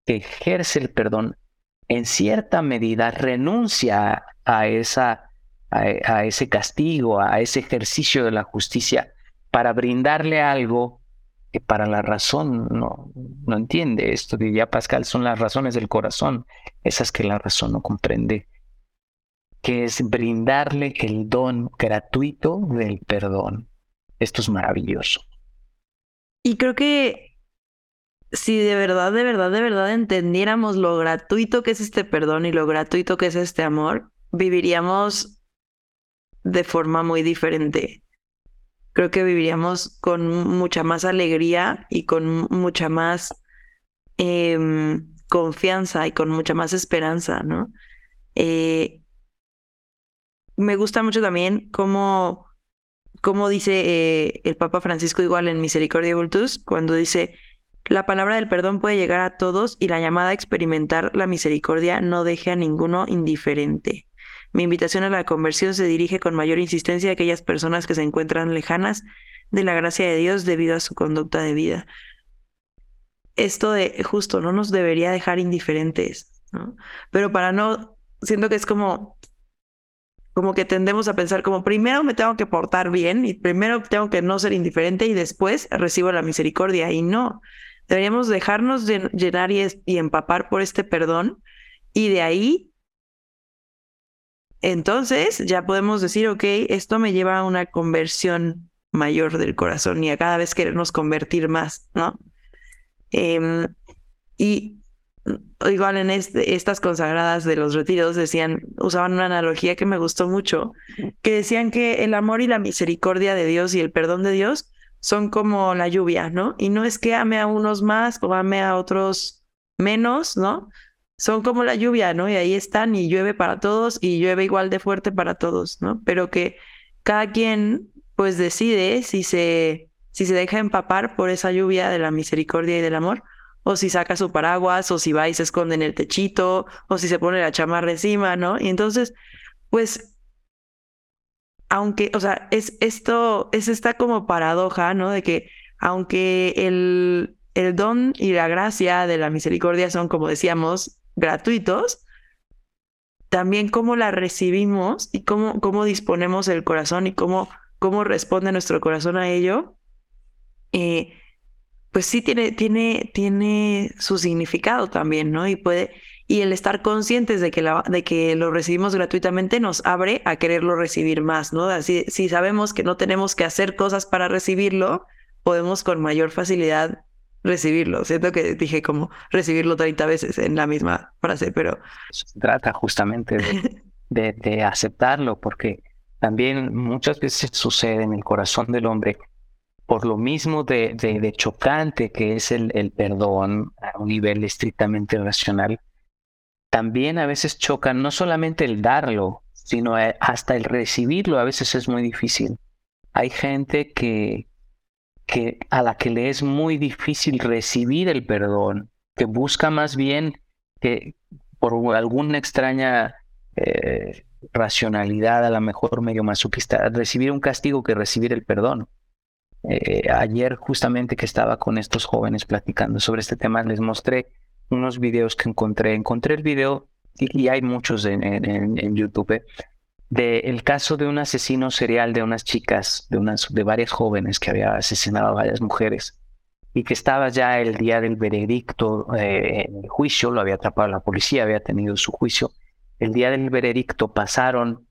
ejerce el perdón en cierta medida renuncia a, esa, a, ese castigo, a ese ejercicio de la justicia, para brindarle algo que para la razón no, no entiende. Esto diría Pascal, son las razones del corazón, esas que la razón no comprende, que es brindarle el don gratuito del perdón. Esto es maravilloso. Y creo que si de verdad, de verdad, de verdad entendiéramos lo gratuito que es este perdón y lo gratuito que es este amor, viviríamos de forma muy diferente. Creo que viviríamos con mucha más alegría y con mucha más em, confianza y con mucha más esperanza, ¿no? Eh, me gusta mucho también cómo como dice eh, el Papa Francisco igual en Misericordia Vultus, cuando dice, la palabra del perdón puede llegar a todos y la llamada a experimentar la misericordia no deje a ninguno indiferente. Mi invitación a la conversión se dirige con mayor insistencia a aquellas personas que se encuentran lejanas de la gracia de Dios debido a su conducta de vida. Esto de justo no nos debería dejar indiferentes, ¿no? Pero para no, siento que es como, como que tendemos a pensar como primero me tengo que portar bien y primero tengo que no ser indiferente y después recibo la misericordia y no. Deberíamos dejarnos llenar y, empapar por este perdón y de ahí entonces ya podemos decir, ok, esto me lleva a una conversión mayor del corazón y a cada vez querernos convertir más, ¿no? Em, y igual en este, estas consagradas de los retiros decían, usaban una analogía que me gustó mucho, que decían que el amor y la misericordia de Dios y el perdón de Dios son como la lluvia, ¿no? Y no es que ame a unos más o ame a otros menos, ¿no? Son como la lluvia, ¿no? Y ahí están y llueve para todos y llueve igual de fuerte para todos, ¿no? Pero que cada quien pues decide si se, si se deja empapar por esa lluvia de la misericordia y del amor, o si saca su paraguas, o si va y se esconde en el techito, o si se pone la chamarra encima, ¿no? Y entonces, pues, aunque, o sea, es esto, es esta como paradoja, ¿no? De que aunque el, el don y la gracia de la misericordia son, como decíamos, gratuitos, también cómo la recibimos y cómo, cómo disponemos el corazón y cómo cómo responde nuestro corazón a ello, eh, pues sí tiene, tiene, tiene su significado también, ¿no? Y puede, y el estar conscientes de que, la, de que lo recibimos gratuitamente nos abre a quererlo recibir más, ¿no? Así, si sabemos que no tenemos que hacer cosas para recibirlo, podemos con mayor facilidad recibirlo. Siento que dije como recibirlo 30 veces en la misma frase, pero... Se trata justamente *laughs* de, de aceptarlo, porque también muchas veces sucede en el corazón del hombre por lo mismo de, de, chocante que es el, el, perdón a un nivel estrictamente racional, también a veces choca no solamente el darlo, sino eh, hasta el recibirlo a veces es muy difícil. Hay gente que, que a la que le es muy difícil recibir el perdón, que busca más bien que por alguna extraña eh, racionalidad, a lo mejor medio masoquista, recibir un castigo que recibir el perdón. Eh, ayer justamente que estaba con estos jóvenes platicando sobre este tema, les mostré unos videos que encontré. Encontré el video, y, hay muchos en, YouTube, del caso de un asesino serial de unas chicas, de, unas, de varias jóvenes que había asesinado a varias mujeres y que estaba ya el día del veredicto eh, el juicio, lo había atrapado la policía, había tenido su juicio el día del veredicto pasaron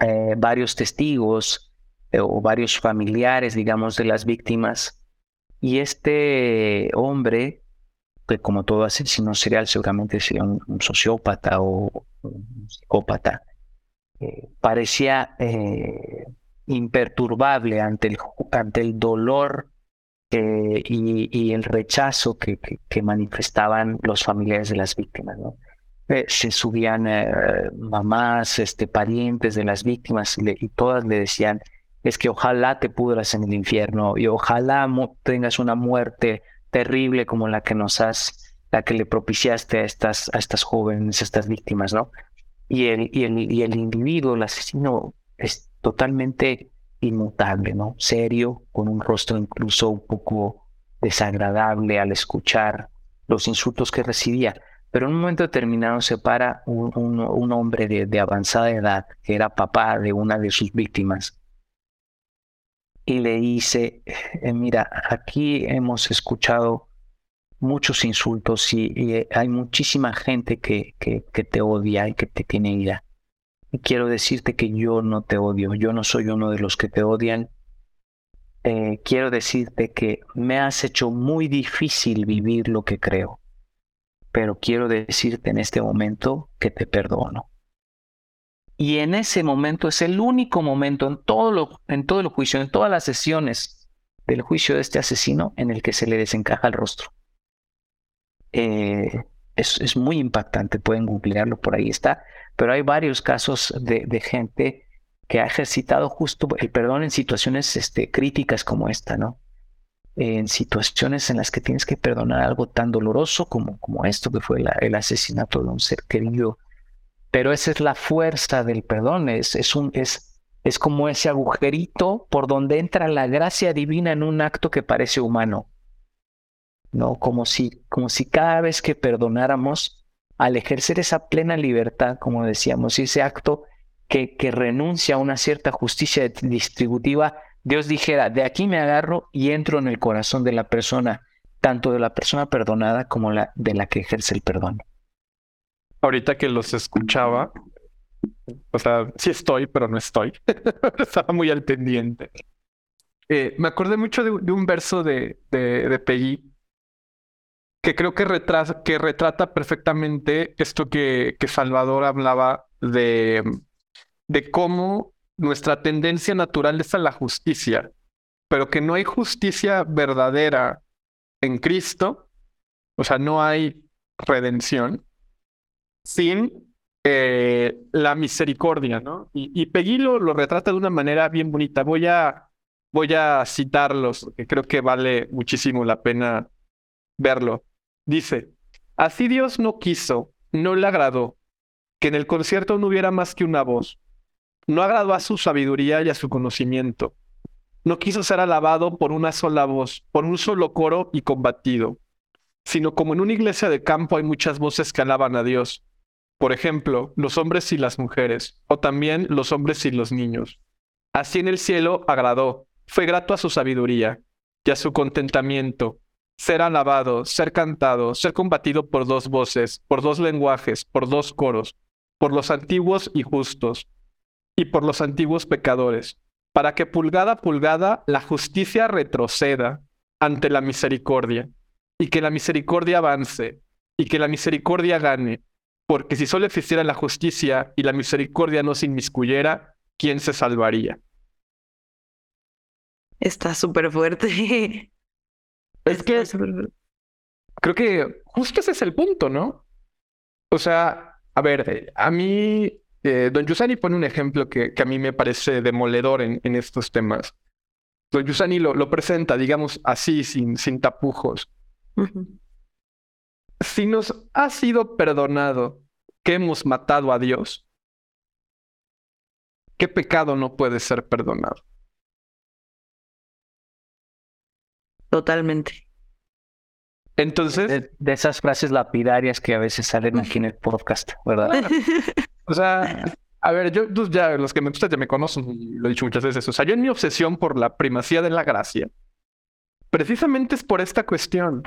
eh, varios testigos eh, o varios familiares, digamos, de las víctimas. Y este hombre, que como todo asesino serial seguramente sería un, sociópata o un psicópata, eh, parecía imperturbable ante el, ante el dolor y, el rechazo que, que, manifestaban los familiares de las víctimas. ¿no? Eh, se subían eh, mamás, este, parientes de las víctimas y todas le decían, es que ojalá te pudras en el infierno y ojalá tengas una muerte terrible como la que nos has, la que le propiciaste a estas, a estas jóvenes, a estas víctimas, ¿no? Y el, y el, y el individuo, el asesino, es totalmente inmutable, ¿no? Serio, con un rostro incluso un poco desagradable al escuchar los insultos que recibía. Pero en un momento determinado se para un, hombre de, avanzada edad, que era papá de una de sus víctimas, y le dice, eh, mira, aquí hemos escuchado muchos insultos y, hay muchísima gente que, que, te odia y que te tiene ira. Y quiero decirte que yo no te odio, yo no soy uno de los que te odian. Eh, quiero decirte que me has hecho muy difícil vivir lo que creo pero quiero decirte en este momento que te perdono. Y en ese momento es el único momento en todo, lo, en todo el juicio, en todas las sesiones del juicio de este asesino en el que se le desencaja el rostro. Eh, es, muy impactante, pueden googlearlo, por ahí está, pero hay varios casos de, gente que ha ejercitado justo el perdón en situaciones este, críticas como esta, ¿no? En situaciones en las que tienes que perdonar algo tan doloroso como, como esto que fue el asesinato de un ser querido. Pero esa es la fuerza del perdón, es, es, un, es, es como ese agujerito por donde entra la gracia divina en un acto que parece humano. ¿no? Como si, como si cada vez que perdonáramos, al ejercer esa plena libertad, como decíamos, ese acto que, que renuncia a una cierta justicia distributiva, Dios dijera, de aquí me agarro y entro en el corazón de la persona, tanto de la persona perdonada como la, de la que ejerce el perdón. Ahorita que los escuchaba, o sea, sí estoy, pero no estoy. *laughs* Estaba muy al pendiente. Eh, me acordé mucho de, un verso de, de, de Peggy que creo que retrata, que retrata perfectamente esto que, que Salvador hablaba de, de cómo nuestra tendencia natural es a la justicia, pero que no hay justicia verdadera en Cristo, o sea, no hay redención sin eh, la misericordia, ¿no? Y, y lo, retrata de una manera bien bonita. Voy a, voy a citarlos, que creo que vale muchísimo la pena verlo. Dice, así Dios no quiso, no le agradó, que en el concierto no hubiera más que una voz. No agradó a su sabiduría y a su conocimiento. No quiso ser alabado por una sola voz, por un solo coro y combatido, sino como en una iglesia de campo hay muchas voces que alaban a Dios. Por ejemplo, los hombres y las mujeres, o también los hombres y los niños. Así en el cielo agradó, fue grato a su sabiduría y a su contentamiento, ser alabado, ser cantado, ser combatido por dos voces, por dos lenguajes, por dos coros, por los antiguos y justos, y por los antiguos pecadores, para que pulgada a pulgada la justicia retroceda ante la misericordia, y que la misericordia avance, y que la misericordia gane, porque si solo existiera la justicia y la misericordia no se inmiscuyera, ¿quién se salvaría? Está súper fuerte. *laughs* Es que creo que justo ese es el punto, ¿no? O sea, a ver, a mí, eh, don Yusani pone un ejemplo que, que, a mí me parece demoledor en, en estos temas. Don Yusani lo, lo, presenta, digamos, así, sin, sin tapujos. Si nos ha sido perdonado que hemos matado a Dios, ¿qué pecado no puede ser perdonado? Totalmente. Entonces. De, esas frases lapidarias que a veces salen aquí en el podcast, ¿verdad? *laughs* o sea, a ver, yo, ya, los que me gustan ya me conocen, lo he dicho muchas veces. O sea, yo en mi obsesión por la primacía de la gracia, precisamente es por esta cuestión.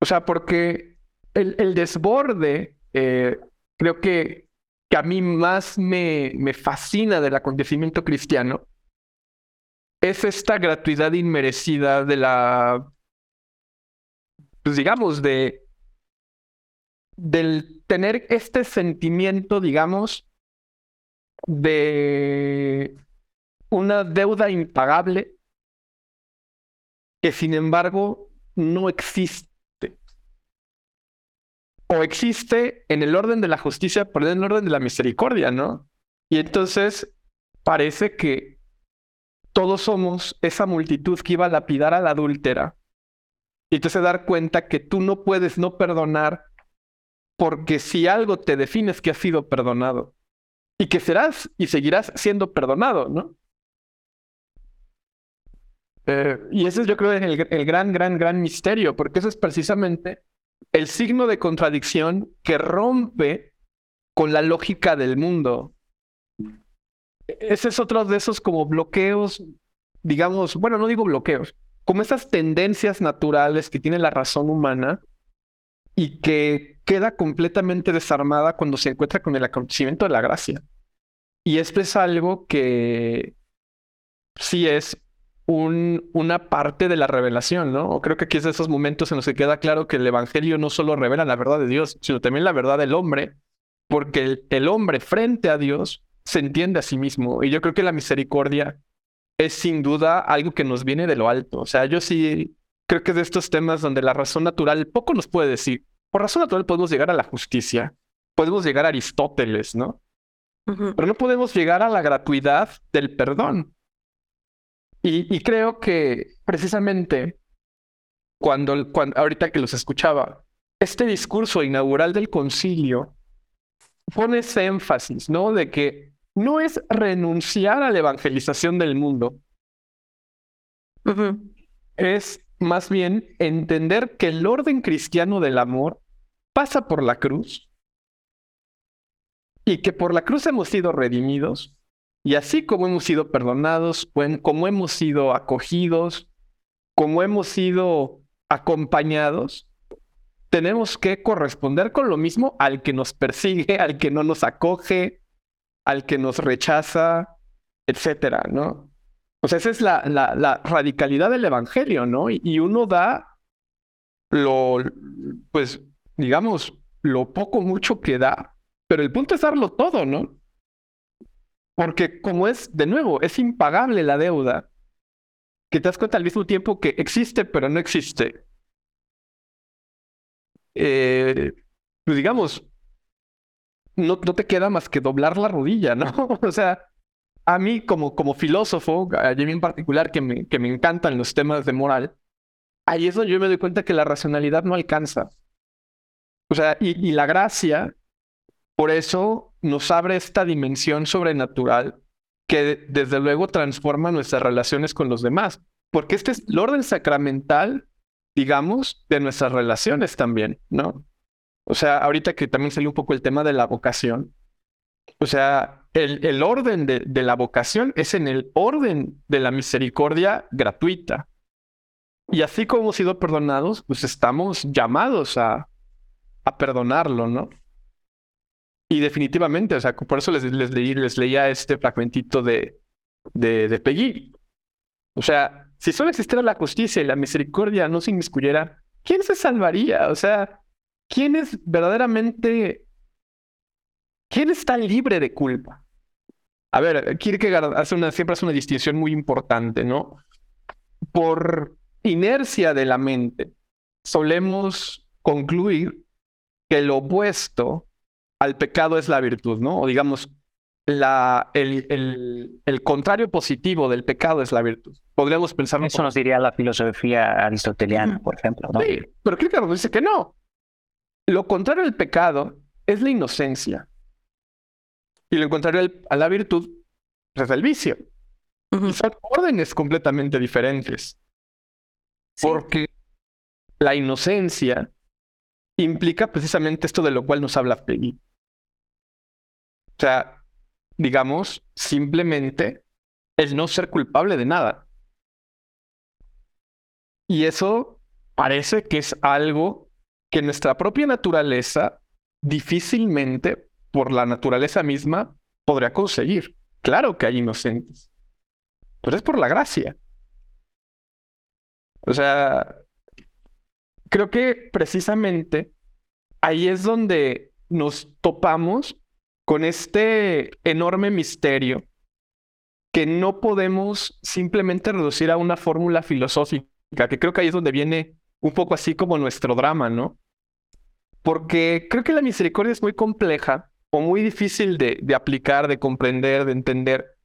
O sea, porque el, el desborde, eh, creo que, que a mí más me, me fascina del acontecimiento cristiano es esta gratuidad inmerecida de la, pues digamos, de, del tener este sentimiento, digamos, de una deuda impagable que sin embargo no existe. O existe en el orden de la justicia, pero en el orden de la misericordia, ¿no? Y entonces parece que todos somos esa multitud que iba a lapidar a la adúltera. Y hace dar cuenta que tú no puedes no perdonar porque si algo te defines que has sido perdonado y que serás y seguirás siendo perdonado, ¿no? Eh, y ese yo creo es el, el gran, gran, gran misterio, porque eso es precisamente el signo de contradicción que rompe con la lógica del mundo ese es otro de esos como bloqueos, digamos, bueno, no digo bloqueos, como esas tendencias naturales que tiene la razón humana y que queda completamente desarmada cuando se encuentra con el acontecimiento de la gracia. Y esto es algo que sí es un, una parte de la revelación, ¿no? Creo que aquí es de esos momentos en los que queda claro que el Evangelio no solo revela la verdad de Dios, sino también la verdad del hombre, porque el, el hombre frente a Dios se entiende a sí mismo. Y yo creo que la misericordia es sin duda algo que nos viene de lo alto. O sea, yo sí creo que de estos temas donde la razón natural poco nos puede decir. Por razón natural podemos llegar a la justicia, podemos llegar a Aristóteles, ¿no? pero no podemos llegar a la gratuidad del perdón. Y, creo que precisamente cuando, cuando, ahorita que los escuchaba, este discurso inaugural del concilio pone ese énfasis, ¿no? De que no es renunciar a la evangelización del mundo, es más bien entender que el orden cristiano del amor pasa por la cruz y que por la cruz hemos sido redimidos y así como hemos sido perdonados, como hemos sido acogidos, como hemos sido acompañados, tenemos que corresponder con lo mismo al que nos persigue, *laughs* al que no nos acoge, al que nos rechaza, etcétera, ¿no? O sea, esa es la, radicalidad del evangelio, ¿no? Y, uno da lo, pues, digamos, lo poco, mucho que da, pero el punto es darlo todo, ¿no? Porque como es, de nuevo, es impagable la deuda, que te das cuenta al mismo tiempo que existe, pero no existe. Eh, pues digamos, no, no te queda más que doblar la rodilla, ¿no? *laughs* o sea, a mí como, como filósofo, a mí en particular, que me, que me encantan los temas de moral, ahí es donde yo me doy cuenta que la racionalidad no alcanza. O sea, y, y la gracia, por eso nos abre esta dimensión sobrenatural que desde luego transforma nuestras relaciones con los demás, porque este es el orden sacramental, digamos, de nuestras relaciones también, ¿no? O sea, ahorita que también salió un poco el tema de la vocación, o sea, el, el orden de, de, la vocación es en el orden de la misericordia gratuita. Y así como hemos sido perdonados, pues estamos llamados a, a perdonarlo, ¿no? Y definitivamente, o sea, por eso les, les, leí, les leía este fragmentito de, de, Peggy. O sea, si solo existiera la justicia y la misericordia no se inmiscuyera, ¿quién se salvaría? O sea, ¿quién es verdaderamente ¿Quién está libre de culpa? A ver, Kierkegaard hace una, siempre hace una distinción muy importante, ¿no? Por inercia de la mente, solemos concluir que lo opuesto al pecado es la virtud, ¿no? O digamos, la, el, el, el, contrario positivo del pecado es la virtud. Podríamos pensar... Eso nos diría la filosofía aristoteliana, por ejemplo. ¿no? Sí, pero Kierkegaard dice que no. Lo contrario del pecado es la inocencia. Y lo contrario a la virtud es el vicio. son órdenes completamente diferentes. Porque la inocencia implica precisamente esto de lo cual nos habla Peggy. O sea, digamos, simplemente el no ser culpable de nada. Y eso parece que es algo que nuestra propia naturaleza difícilmente por la naturaleza misma, podría conseguir. Claro que hay inocentes, pero es por la gracia. O sea, creo que precisamente ahí es donde nos topamos con este enorme misterio que no podemos simplemente reducir a una fórmula filosófica, que creo que ahí es donde viene un poco así como nuestro drama, ¿no? Porque creo que la misericordia es muy compleja muy difícil de, aplicar, de comprender, de entender,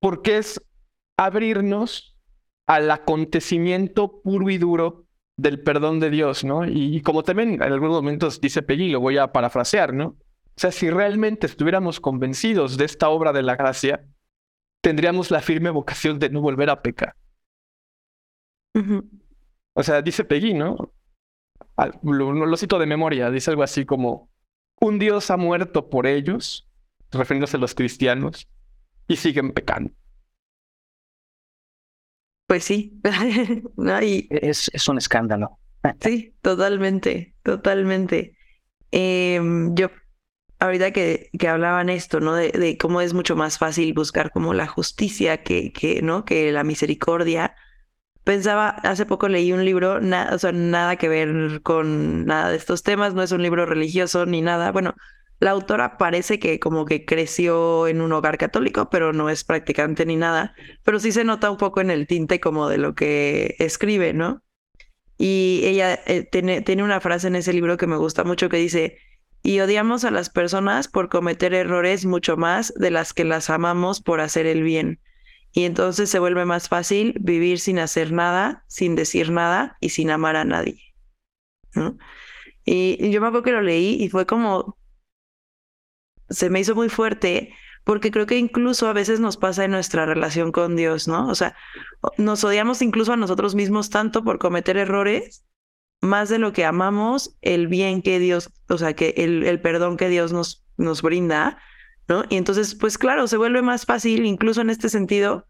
porque es abrirnos al acontecimiento puro y duro del perdón de Dios, ¿no? Y, como también en algunos momentos dice Peggy, lo voy a parafrasear, ¿no? O sea, si realmente estuviéramos convencidos de esta obra de la gracia, tendríamos la firme vocación de no volver a pecar. O sea, dice Peggy, ¿no? Lo, lo, cito de memoria, dice algo así como, un Dios ha muerto por ellos, refiriéndose a los cristianos, y siguen pecando. Pues sí. *laughs* es, es, un escándalo. sí, totalmente, totalmente. Em, yo, ahorita que, que hablaban esto, ¿no? De, de, cómo es mucho más fácil buscar como la justicia que, que, ¿no? Que la misericordia pensaba, hace poco leí un libro, o sea, nada que ver con nada de estos temas, no es un libro religioso ni nada. Bueno, la autora parece que como que creció en un hogar católico, pero no es practicante ni nada, pero sí se nota un poco en el tinte como de lo que escribe, ¿no? Y ella eh, tiene, tiene una frase en ese libro que me gusta mucho que dice, y odiamos a las personas por cometer errores mucho más de las que las amamos por hacer el bien. Y entonces se vuelve más fácil vivir sin hacer nada, sin decir nada y sin amar a nadie. Y, yo me acuerdo que lo leí y fue como, se me hizo muy fuerte porque creo que incluso a veces nos pasa en nuestra relación con Dios, ¿no? O sea, nos odiamos incluso a nosotros mismos tanto por cometer errores, más de lo que amamos el bien que Dios, o sea, que el, el perdón que Dios nos, nos brinda, ¿no? Y entonces, pues claro, se vuelve más fácil, incluso en este sentido,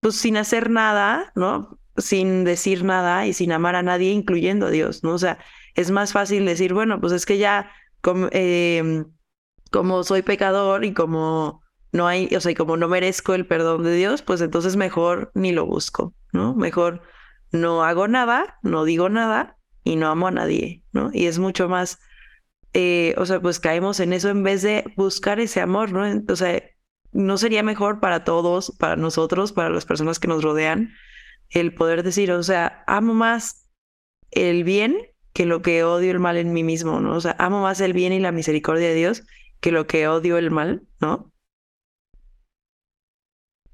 pues sin hacer nada, ¿no? Sin decir nada y sin amar a nadie, incluyendo a Dios, ¿no? O sea, es más fácil decir, bueno, pues es que ya como, em, como soy pecador y como no hay, o sea, y como no merezco el perdón de Dios, pues entonces mejor ni lo busco, ¿no? Mejor no hago nada, no digo nada y no amo a nadie, ¿no? Y es mucho más, eh, o sea, pues caemos en eso en vez de buscar ese amor, ¿no? O sea, no sería mejor para todos, para nosotros, para las personas que nos rodean, el poder decir, o sea, amo más el bien que lo que odio el mal en mí mismo, ¿no? O sea, amo más el bien y la misericordia de Dios que lo que odio el mal, ¿no?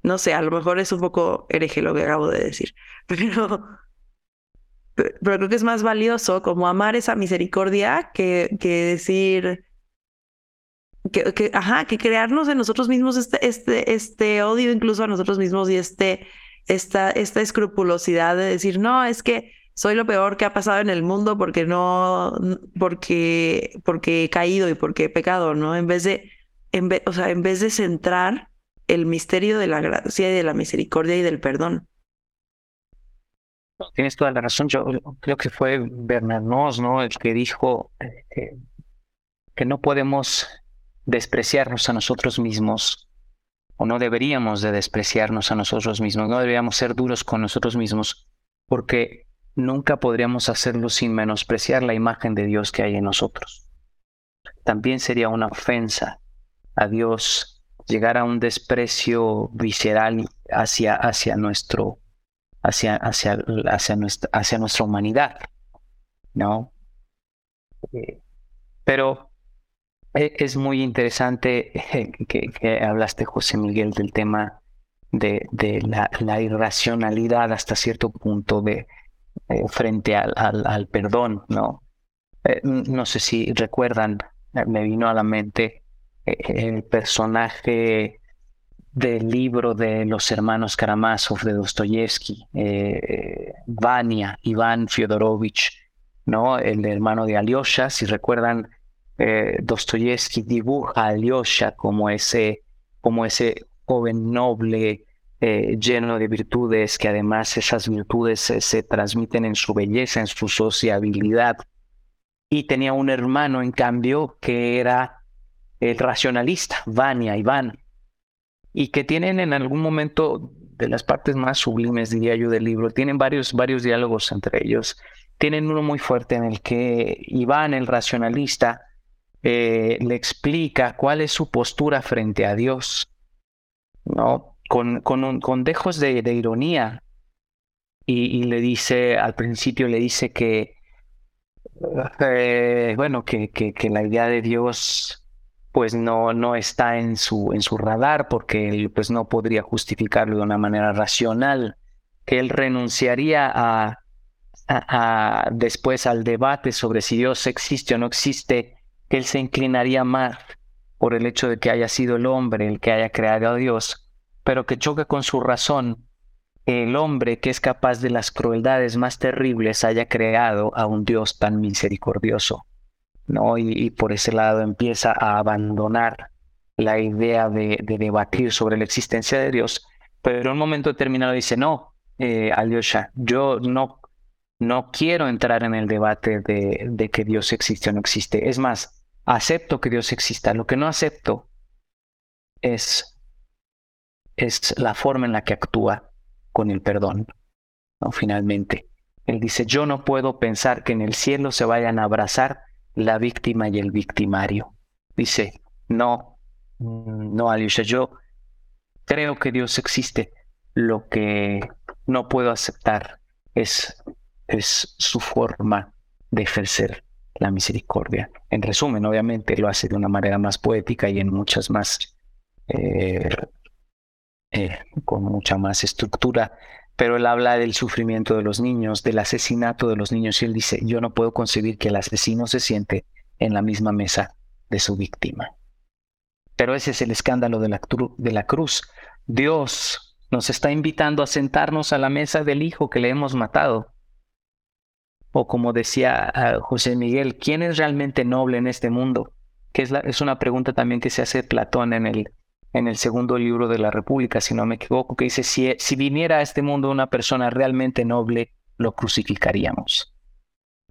No sé, a lo mejor es un poco hereje lo que acabo de decir, *laughs* pero, pero creo que es más valioso como amar esa misericordia que, que decir, que, que, ajá, que crearnos en nosotros mismos este, este, este odio incluso a nosotros mismos y este, esta, esta escrupulosidad de decir, no, es que soy lo peor que ha pasado en el mundo porque no, porque, porque he caído y porque he pecado, ¿no? En vez de, en vez, o sea, en vez de centrar el misterio de la gracia y de la misericordia y del perdón. Tienes toda la razón. Yo creo que fue Bernanos, ¿no? El que dijo eh, que no podemos despreciarnos a nosotros mismos o no deberíamos de despreciarnos a nosotros mismos, no deberíamos ser duros con nosotros mismos, porque nunca podríamos hacerlo sin menospreciar la imagen de Dios que hay en nosotros. También sería una ofensa a Dios llegar a un desprecio visceral hacia, hacia, nuestro, hacia, hacia, hacia, nuestra, hacia nuestra humanidad. ¿No? Eh, pero e, es muy interesante que, hablaste, José Miguel, del tema de, de la, irracionalidad hasta cierto punto de, eh, frente al, al, perdón, ¿no? Eh, no sé si recuerdan, eh, me vino a la mente el personaje del libro de los hermanos Karamazov de Dostoyevsky, Vania, Iván Fyodorovich, ¿no? El hermano de Alyosha, si recuerdan, Dostoyevsky dibuja a Alyosha como ese, como ese joven noble, eh, lleno de virtudes, que además esas virtudes se, transmiten en su belleza, en su sociabilidad. Y tenía un hermano, en cambio, que era el racionalista, Vania, Iván, y que tienen en algún momento de las partes más sublimes, diría yo, del libro, tienen varios, varios diálogos entre ellos. Tienen uno muy fuerte en el que Iván, el racionalista, eh, le explica cuál es su postura frente a Dios. ¿no? con, con, con dejos de, ironía. Y, le dice, al principio le dice que, eh, bueno, que, que, la idea de Dios pues no, no está en su, en su radar porque él pues no podría justificarlo de una manera racional, que él renunciaría a, a, después al debate sobre si Dios existe o no existe, que él se inclinaría más por el hecho de que haya sido el hombre el que haya creado a Dios pero que choca con su razón, el hombre que es capaz de las crueldades más terribles haya creado a un Dios tan misericordioso. ¿No? Y, por ese lado empieza a abandonar la idea de, debatir sobre la existencia de Dios, pero en un momento determinado dice, no, eh, Alyosha, yo no, no quiero entrar en el debate de, que Dios existe o no existe. Es más, acepto que Dios exista. Lo que no acepto es es la forma en la que actúa con el perdón. Finalmente, él dice, yo no puedo pensar que en el cielo se vayan a abrazar la víctima y el victimario. Dice, no, no, Alicia, yo creo que Dios existe. Lo que no puedo aceptar es, es su forma de ejercer la misericordia. En resumen, obviamente lo hace de una manera más poética y en muchas más, eh, eh, con mucha más estructura, pero él habla del sufrimiento de los niños, del asesinato de los niños y él dice, yo no puedo concebir que el asesino se siente en la misma mesa de su víctima. Pero ese es el escándalo de la, la cruz. Dios nos está invitando a sentarnos a la mesa del hijo que le hemos matado o como decía ah, José Miguel, ¿quién es realmente noble en este mundo? Que es, es una pregunta también que se hace Platón en el, en el segundo libro de la República, si no me equivoco, que dice, si, si viniera a este mundo una persona realmente noble, lo crucificaríamos.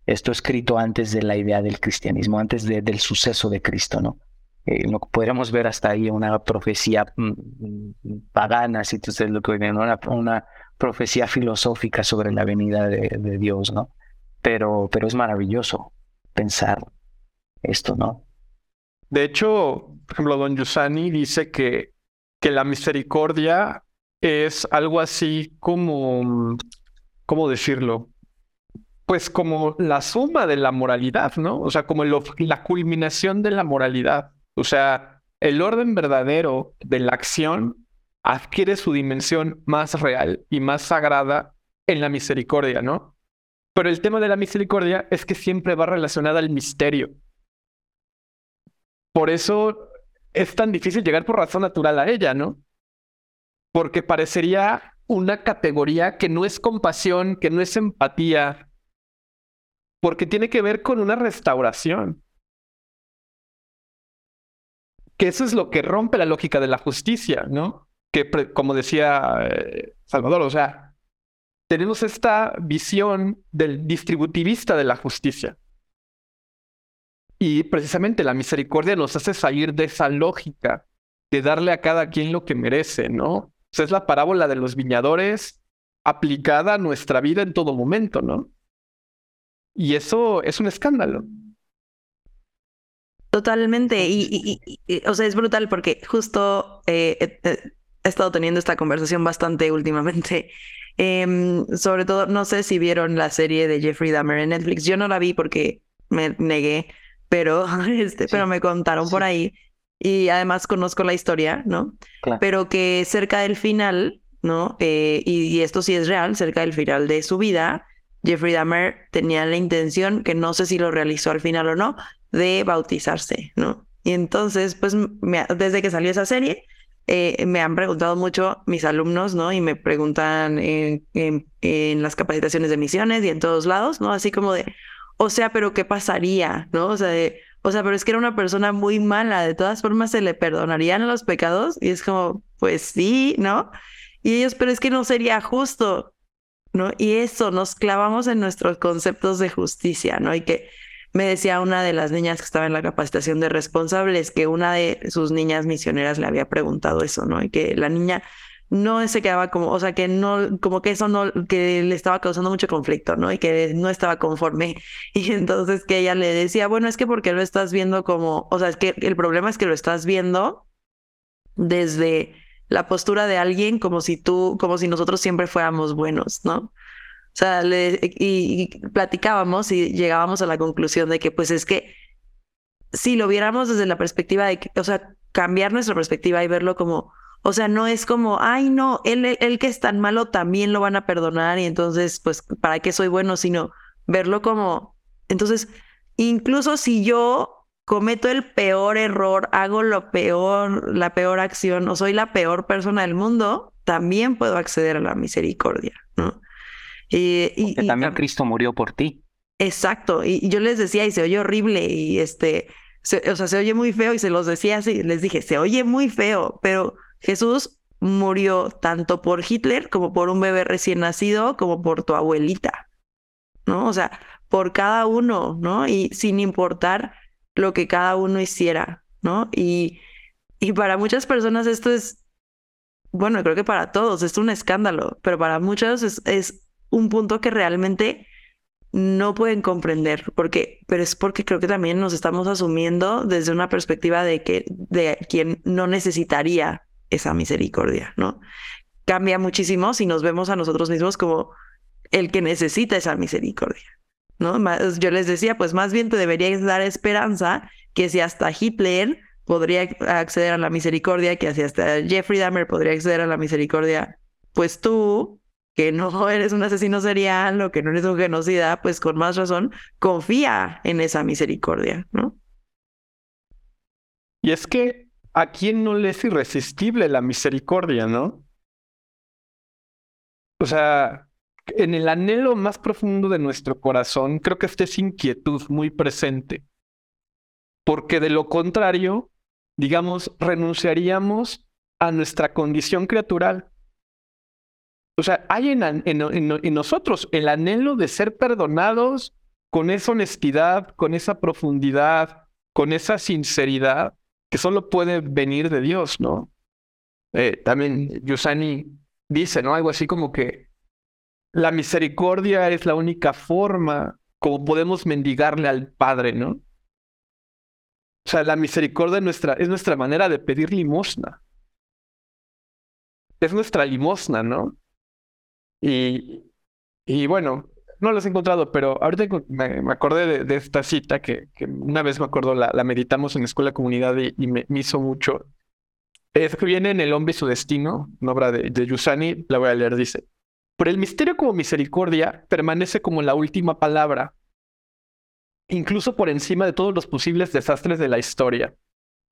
Esto escrito antes de la idea del cristianismo, antes del suceso de Cristo, ¿no? Eh, podríamos ver hasta ahí una profecía mm, mm, pagana, si ustedes lo que ven, una, una profecía filosófica sobre la venida de Dios, ¿no? pero, pero es maravilloso pensar esto, ¿no? De hecho, por ejemplo, Don Yusani dice que, que la misericordia es algo así como, ¿cómo decirlo? Pues como la suma de la moralidad, ¿no? O sea, como la culminación de la moralidad. O sea, el orden verdadero de la acción adquiere su dimensión más real y más sagrada en la misericordia, ¿no? Pero el tema de la misericordia es que siempre va relacionada al misterio. Por eso es tan difícil llegar por razón natural a ella, ¿no? Porque parecería una categoría que no es compasión, que no es empatía, porque tiene que ver con una restauración. Que eso es lo que rompe la lógica de la justicia, ¿no? Que, como decía eh, Salvador, o sea, tenemos esta visión del distributivista de la justicia. Y precisamente la misericordia nos hace salir de esa lógica de darle a cada quien lo que merece, ¿no? O sea, es la parábola de los viñadores aplicada a nuestra vida en todo momento, ¿no? Y eso es un escándalo. Totalmente, y, o sea, es brutal porque justo eh, eh, eh, he estado teniendo esta conversación bastante últimamente Em, sobre todo, no sé si vieron la serie de Jeffrey Dahmer en Netflix. Yo no la vi porque me negué, pero, *laughs* este, pero me contaron por ahí. Y además conozco la historia, ¿no? Pero que cerca del final, ¿no? Eh, y, esto sí es real, cerca del final de su vida, Jeffrey Dahmer tenía la intención, que no sé si lo realizó al final o no, de bautizarse, ¿no? Y entonces, pues, desde que salió esa serie, eh, me han preguntado mucho mis alumnos, ¿no? Y me preguntan en, en, las capacitaciones de misiones y en todos lados, ¿no? Así como de, o sea, pero ¿qué pasaría? ¿No? O sea, o sea, pero es que era una persona muy mala, de todas formas se le perdonarían los pecados y es como, pues sí, ¿no? Y ellos, pero es que no sería justo, ¿no? Y eso, nos clavamos en nuestros conceptos de justicia, ¿no? Y que me decía una de las niñas que estaba en la capacitación de responsables que una de sus niñas misioneras le había preguntado eso, ¿no? Y que la niña no se quedaba como, o sea, que no, como que eso no, que le estaba causando mucho conflicto, ¿no? Y que no estaba conforme. *laughs* Y entonces que ella le decía, bueno, es que porque lo estás viendo como, o sea, es que el problema es que lo estás viendo desde la postura de alguien como si tú, como si nosotros siempre fuéramos buenos, ¿no? O sea, y, platicábamos y llegábamos a la conclusión de que, pues es que si lo viéramos desde la perspectiva de, o sea, cambiar nuestra perspectiva y verlo como, o sea, no es como, ay, no, él, él, que es tan malo también lo van a perdonar y entonces, pues, ¿para qué soy bueno? Sino verlo como, entonces, incluso si yo cometo el peor error, hago lo peor, la peor acción o soy la peor persona del mundo, también puedo acceder a la misericordia, ¿no? y, también Cristo murió por ti. Exacto, y, yo les decía, y se oye horrible, y este, o sea, se oye muy feo, y se los decía así, les dije, se oye muy feo, pero Jesús murió tanto por Hitler como por un bebé recién nacido, como por tu abuelita, ¿no? O sea, por cada uno, ¿no? Y sin importar lo que cada uno hiciera, ¿no? Y, y para muchas personas esto es, bueno, creo que para todos es un escándalo, pero para muchos es, es un punto que realmente no pueden comprender, porque, pero es porque creo que también nos estamos asumiendo desde una perspectiva de que de quien no necesitaría esa misericordia, ¿no? Cambia muchísimo si nos vemos a nosotros mismos como el que necesita esa misericordia. ¿no? Yo les decía, pues más bien te deberías dar esperanza que si hasta Hitler podría acceder a la misericordia, que si hasta Jeffrey Dahmer podría acceder a la misericordia, pues tú, que no *laughs* eres un asesino serial o que no eres un genocida, pues con más razón confía en esa misericordia, ¿no? Y es que a quién no le es irresistible la misericordia, ¿no? O sea, en el anhelo más profundo de nuestro corazón, creo que esta es inquietud muy presente. Porque de lo contrario, digamos, renunciaríamos a nuestra condición criatural. O sea, hay en, en, nosotros el anhelo de ser perdonados con esa honestidad, con esa profundidad, con esa sinceridad que solo puede venir de Dios, ¿no? Eh, también Yusani dice, ¿no? Algo así como que la misericordia es la única forma como podemos mendigarle al Padre, ¿no? O sea, la misericordia es nuestra, es nuestra manera de pedir limosna. Es nuestra limosna, ¿no? Y, y bueno, no lo he encontrado, pero ahorita me, acordé de, esta cita que, una vez me acuerdo, la, meditamos en la escuela comunidad y, me, hizo mucho. Es que viene en El hombre y su destino, una obra de, de Yusani, la voy a leer, dice. Pero el misterio como misericordia permanece como la última palabra, incluso por encima de todos los posibles desastres de la historia.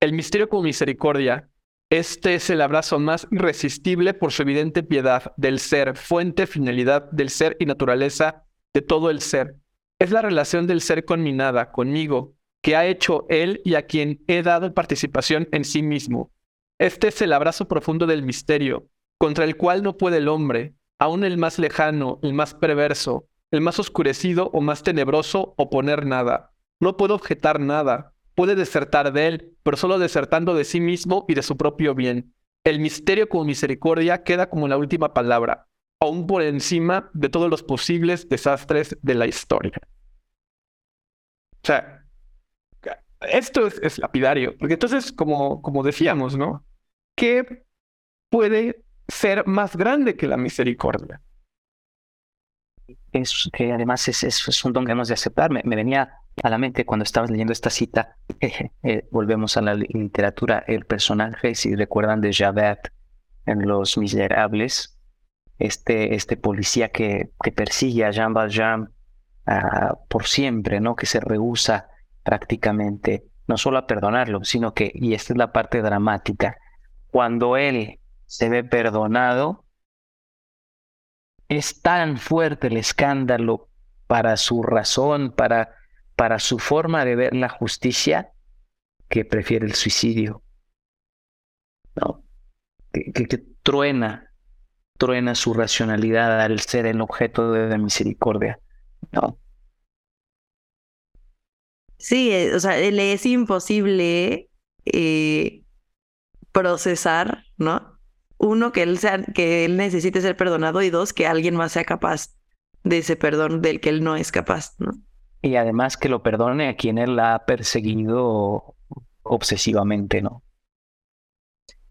El misterio como misericordia, este es el abrazo más irresistible por su evidente piedad del ser, fuente, finalidad del ser y naturaleza de todo el ser. Es la relación del ser con mi nada, conmigo, que ha hecho él y a quien he dado participación en sí mismo. Este es el abrazo profundo del misterio, contra el cual no puede el hombre, aun el más lejano, el más perverso, el más oscurecido o más tenebroso, oponer nada. No puede objetar nada, puede desertar de él, pero solo desertando de sí mismo y de su propio bien. El misterio como misericordia queda como la última palabra aún por encima de todos los posibles desastres de la historia. O sea, esto es, lapidario, porque entonces, como, como decíamos, ¿no? ¿Qué puede ser más grande que la misericordia? Es, que además es, es, un don que hemos de aceptar. Me, venía a la mente cuando estabas leyendo esta cita, *laughs* eh, volvemos a la literatura, el personaje, si recuerdan de Javert en Los Miserables, este, este policía que, que persigue a Jean Valjean ah, por siempre, ¿no? Que se rehúsa prácticamente no solo a perdonarlo, sino que, y esta es la parte dramática, cuando él se ve perdonado, es tan fuerte el escándalo para su razón, para, para su forma de ver la justicia, que prefiere el suicidio. ¿no? que truena truena su racionalidad al ser el objeto de, misericordia, ¿no? Sí, eh, o sea, le es imposible eh, procesar, ¿no? Uno, que él, sea, que él necesite ser perdonado y dos, que alguien más sea capaz de ese perdón del que él no es capaz, ¿no? Y además que lo perdone a quien él ha perseguido obsesivamente, ¿no?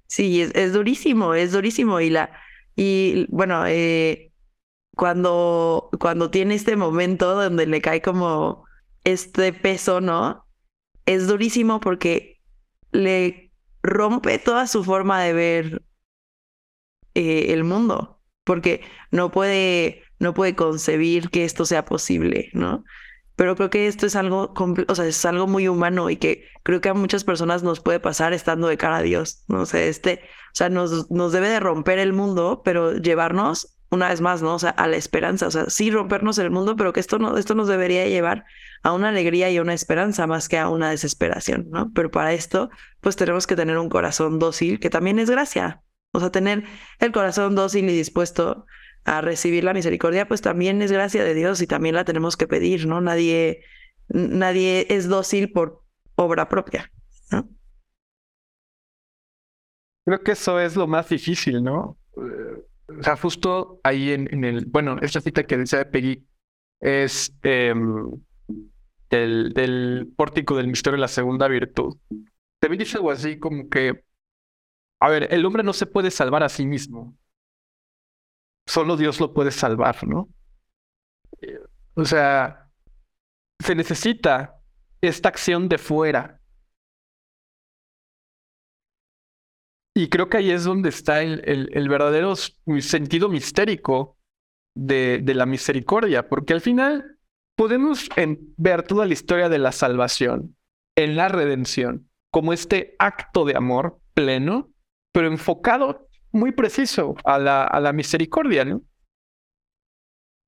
Sí, es, es durísimo, es durísimo. Y la, y bueno, eh, cuando, cuando tiene este momento donde le cae como este peso, ¿no? Es durísimo porque le rompe toda su forma de ver eh, el mundo, porque no puede, no puede concebir que esto sea posible, ¿no? Pero creo que esto es algo, o sea, es algo muy humano y que creo que a muchas personas nos puede pasar estando de cara a Dios, no sé, este, o sea, nos, nos debe de romper el mundo, pero llevarnos una vez más, ¿no? O sea, a la esperanza, o sea, sí rompernos el mundo, pero que esto, no, esto nos debería llevar a una alegría y a una esperanza más que a una desesperación, ¿no? Pero para esto, pues tenemos que tener un corazón dócil, que también es gracia, o sea, tener el corazón dócil y dispuesto a recibir la misericordia, pues también es gracia de Dios y también la tenemos que pedir, ¿no? Nadie, nadie es dócil por obra propia, ¿no? Creo que eso es lo más difícil, ¿no? O sea, justo ahí en, el, bueno, esta cita que dice Peggy es em, del, del pórtico del misterio de la segunda virtud. También dice algo así como que, a ver, el hombre no se puede salvar a sí mismo. Solo Dios lo puede salvar, ¿no? O sea, se necesita esta acción de fuera. Y creo que ahí es donde está el, verdadero sentido mistérico de, de, la misericordia, porque al final podemos ver toda la historia de la salvación en la redención como este acto de amor pleno, pero enfocado muy preciso a la, a la misericordia, ¿no?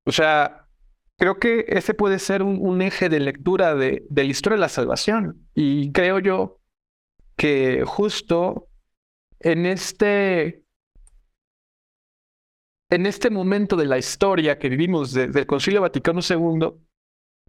O sea, creo que ese puede ser un, eje de lectura de, de, la historia de la salvación. Y creo yo que justo en este, en este momento de la historia que vivimos desde el Concilio Vaticano II,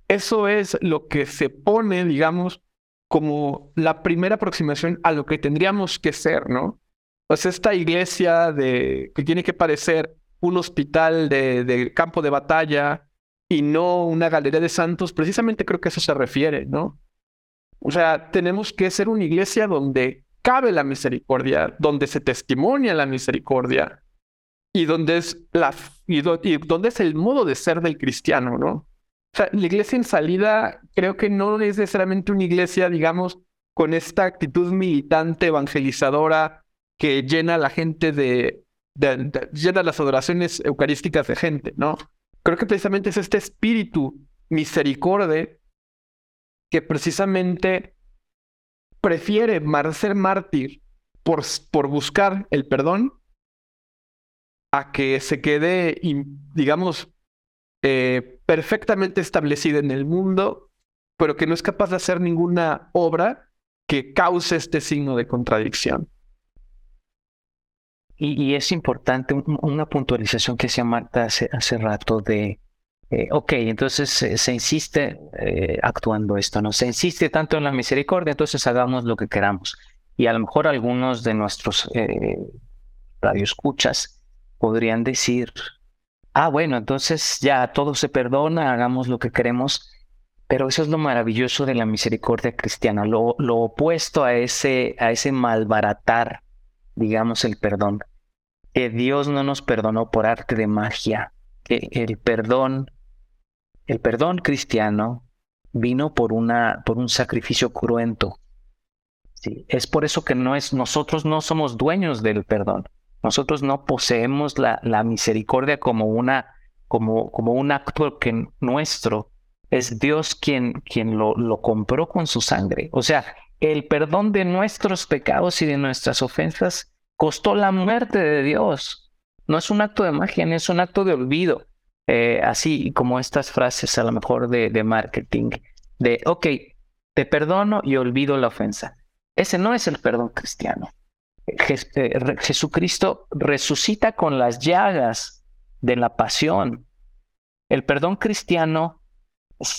eso es lo que se pone, digamos, como la primera aproximación a lo que tendríamos que ser, ¿no? Pues esta iglesia de, que tiene que parecer un hospital de, campo de batalla y no una galería de santos, precisamente creo que eso se refiere, ¿no? O sea, tenemos que ser una iglesia donde cabe la misericordia, donde se testimonia la misericordia y donde es la y, y donde es el modo de ser del cristiano, ¿no? O sea, la iglesia en salida creo que no es necesariamente una iglesia, digamos, con esta actitud militante, evangelizadora, que llena a la gente de, llena las adoraciones eucarísticas de gente, ¿no? Creo que precisamente es este espíritu misericordia que precisamente prefiere ser mártir por, por buscar el perdón a que se quede, digamos, eh, perfectamente establecida en el mundo, pero que no es capaz de hacer ninguna obra que cause este signo de contradicción. Y, es importante una puntualización que hacía Marta hace, rato de, eh, ok, entonces se insiste eh, actuando esto, ¿no? Se insiste tanto en la misericordia, entonces hagamos lo que queramos. Y a lo mejor algunos de nuestros eh, radioescuchas podrían decir, ah, bueno, entonces ya todo se perdona, hagamos lo que queremos. Pero eso es lo maravilloso de la misericordia cristiana, lo, lo opuesto a ese, a ese malbaratar digamos, el perdón. Que Dios no nos perdonó por arte de magia, que el perdón, el perdón cristiano vino por, una, por un sacrificio cruento. Sí, es por eso que no es, nosotros no somos dueños del perdón. Nosotros no poseemos la, la misericordia como, una, como, como un acto que nuestro. Es Dios quien, quien lo, lo compró con su sangre. O sea, el perdón de nuestros pecados y de nuestras ofensas costó la muerte de Dios. No es un acto de magia, es un acto de olvido. Eh, así como estas frases a lo mejor de, de marketing, de, ok, te perdono y olvido la ofensa. Ese no es el perdón cristiano. Eh, Jesucristo resucita con las llagas de la pasión. El perdón cristiano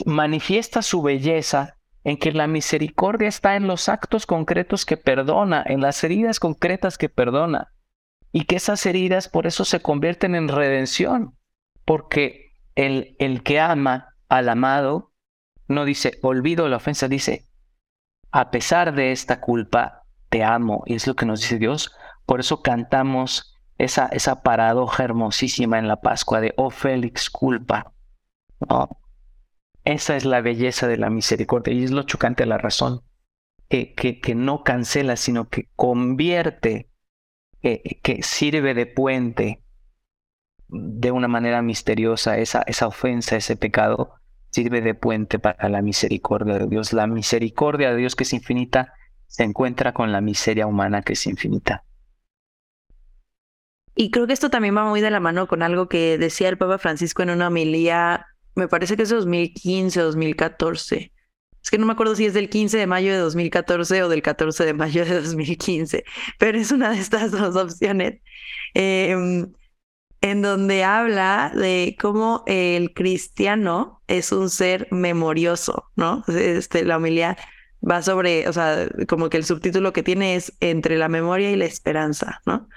manifiesta su belleza en que la misericordia está en los actos concretos que perdona, en las heridas concretas que perdona, y que esas heridas por eso se convierten en redención, porque el, el que ama al amado no dice, olvido la ofensa, dice, a pesar de esta culpa, te amo, y es lo que nos dice Dios, por eso cantamos esa, esa paradoja hermosísima en la Pascua de, oh Félix, culpa. Esa es la belleza de la misericordia y es lo chocante de la razón, que, que, no cancela, sino que convierte, que sirve de puente de una manera misteriosa esa, esa ofensa, ese pecado, sirve de puente para la misericordia de Dios. La misericordia de Dios que es infinita se encuentra con la miseria humana que es infinita. Y creo que esto también va muy de la mano con algo que decía el Papa Francisco en una homilía me parece que es de 2015 o 2014. Es que no me acuerdo si es del 15 de mayo de 2014 o del 14 de mayo de 2015, pero es una de estas *laughs* dos opciones, em, en donde habla de cómo el cristiano es un ser memorioso, ¿no? Este, la humildad va sobre, o sea, como que el subtítulo que tiene es entre la memoria y la esperanza, ¿no?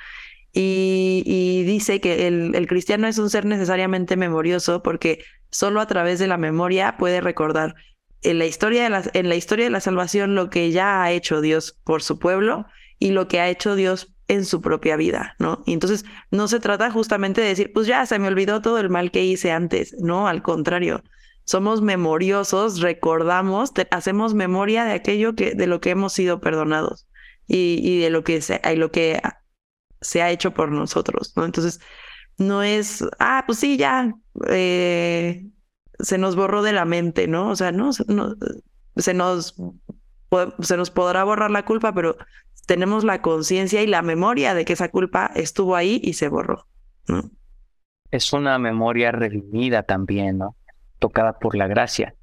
Y, dice que el, cristiano es un ser necesariamente memorioso porque solo a través de la memoria puede recordar en la historia de la, en la historia de la salvación lo que ya ha hecho Dios por su pueblo y lo que ha hecho Dios en su propia vida, ¿no? Y entonces no se trata justamente de decir, pues ya se me olvidó todo el mal que hice antes, no, al contrario, somos memoriosos, recordamos, hacemos memoria de aquello que, de lo que hemos sido perdonados y, de lo que, se, lo que se ha hecho por nosotros, ¿no? Entonces, no es, ah, pues sí, ya, eh, se nos borró de la mente, ¿no? O sea, no, no se nos se nos podrá borrar la culpa, pero tenemos la conciencia y la memoria de que esa culpa estuvo ahí y se borró. ¿no? Es una memoria redimida también, ¿no? Tocada por la gracia,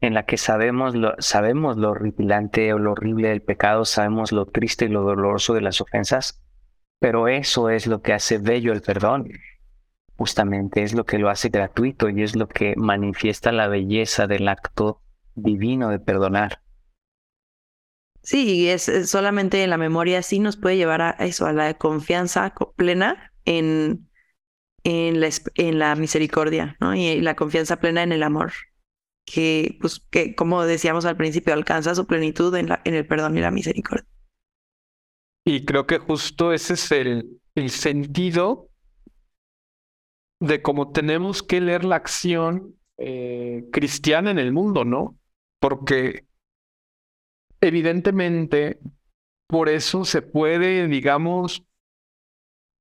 en la que sabemos lo, sabemos lo horripilante o lo horrible del pecado, sabemos lo triste y lo doloroso de las ofensas, pero eso es lo que hace bello el perdón. Justamente es lo que lo hace gratuito y es lo que manifiesta la belleza del acto divino de perdonar. Sí, es, solamente en la memoria sí nos puede llevar a eso, a la confianza plena en, en, la, en la misericordia, ¿no? Y la confianza plena en el amor, que, pues, que como decíamos al principio, alcanza su plenitud en el perdón y la misericordia. Y creo que justo ese es el, el sentido de cómo tenemos que leer la acción eh, cristiana en el mundo, ¿no? Porque evidentemente, por eso se puede, digamos,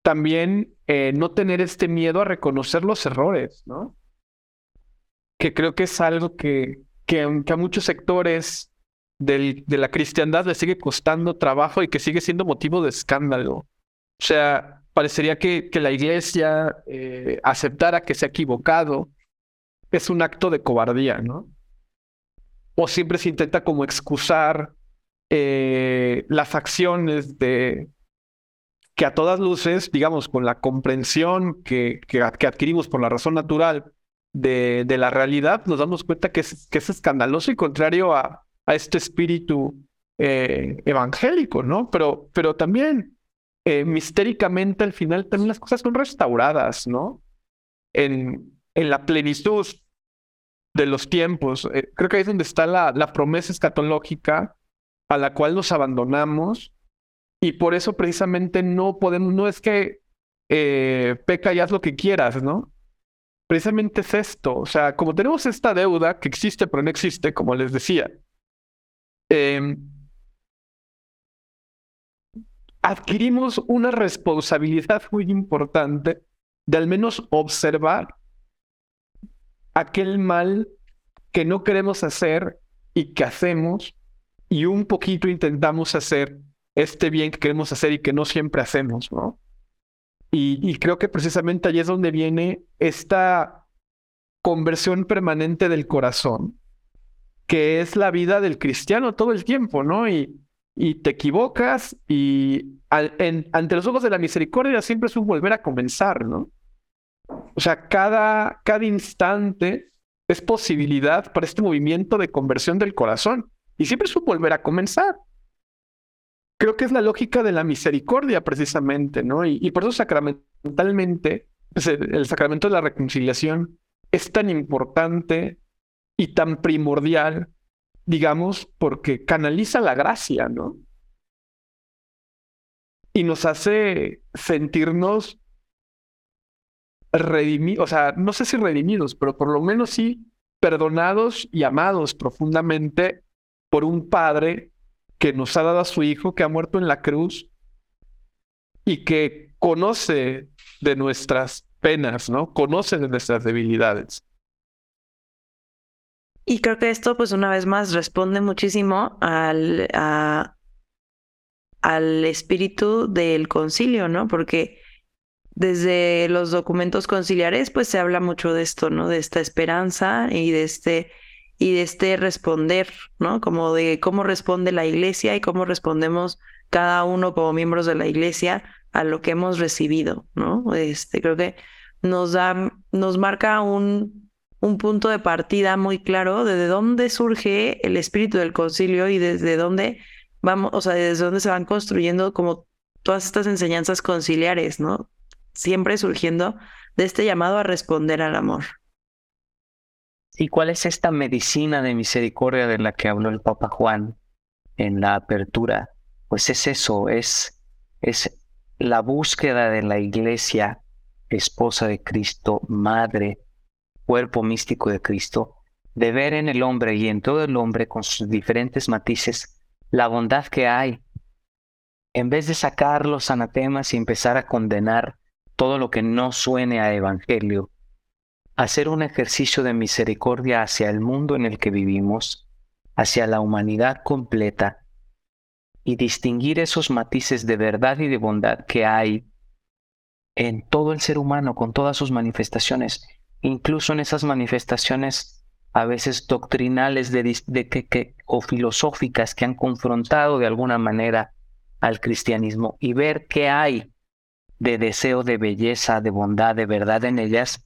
también eh, no tener este miedo a reconocer los errores, ¿no? Que creo que es algo que, que, a muchos sectores del, de la cristiandad le sigue costando trabajo y que sigue siendo motivo de escándalo. O sea, parecería que, que la iglesia eh, aceptara que se ha equivocado es un acto de cobardía, ¿no? o siempre se intenta como excusar eh, las acciones de que a todas luces, digamos, con la comprensión que, que, adquirimos por la razón natural de, de, la realidad, nos damos cuenta que es, que es escandaloso y contrario a, a este espíritu eh, evangélico, ¿no? Pero, pero también eh, mistéricamente al final también las cosas son restauradas, ¿no? En, en la plenitud de los tiempos. Eh, creo que ahí es donde está la, promesa escatológica a la cual nos abandonamos y por eso precisamente no podemos, no es que eh, peca y haz lo que quieras, ¿no? Precisamente es esto, o sea, como tenemos esta deuda que existe pero no existe, como les decía, em, adquirimos una responsabilidad muy importante de al menos observar aquel mal que no queremos hacer y que hacemos y un poquito intentamos hacer este bien que queremos hacer y que no siempre hacemos, ¿no? Y, creo que precisamente allí es donde viene esta conversión permanente del corazón, que es la vida del cristiano todo el tiempo, ¿no? Y, y te equivocas y ante los ojos de la misericordia siempre es un volver a comenzar, ¿no? O sea, cada, cada instante es posibilidad para este movimiento de conversión del corazón. Y siempre es un volver a comenzar. Creo que es la lógica de la misericordia, precisamente, ¿no? Y, por eso sacramentalmente, pues, el sacramento de la reconciliación es tan importante y tan primordial, digamos, porque canaliza la gracia, ¿no? Y nos hace sentirnos redimidos, o sea, no sé si redimidos, pero por lo menos sí perdonados y amados profundamente por un padre que nos ha dado a su hijo, que ha muerto en la cruz y que conoce de nuestras penas, ¿no? Conoce de nuestras debilidades. Y creo que esto, pues una vez más, responde muchísimo al, al espíritu del concilio, ¿no? Porque desde los documentos conciliares, pues se habla mucho de esto, ¿no? De esta esperanza y de este y de este responder, ¿no? Como de cómo responde la iglesia y cómo respondemos cada uno como miembros de la iglesia a lo que hemos recibido, ¿no? Este, creo que nos da, nos marca un, un punto de partida muy claro de, de dónde surge el espíritu del concilio y desde dónde vamos, o sea, desde dónde se van construyendo como todas estas enseñanzas conciliares, ¿no? siempre surgiendo de este llamado a responder al amor. ¿Y cuál es esta medicina de misericordia de la que habló el Papa Juan en la apertura? Pues es eso, es, es la búsqueda de la iglesia, esposa de Cristo, madre, cuerpo místico de Cristo, de ver en el hombre y en todo el hombre con sus diferentes matices la bondad que hay, en vez de sacar los anatemas y empezar a condenar todo lo que no suene a evangelio, hacer un ejercicio de misericordia hacia el mundo en el que vivimos, hacia la humanidad completa, y distinguir esos matices de verdad y de bondad que hay en todo el ser humano, con todas sus manifestaciones, incluso en esas manifestaciones a veces doctrinales de, que, o filosóficas que han confrontado de alguna manera al cristianismo y ver qué hay de deseo de belleza, de bondad, de verdad en ellas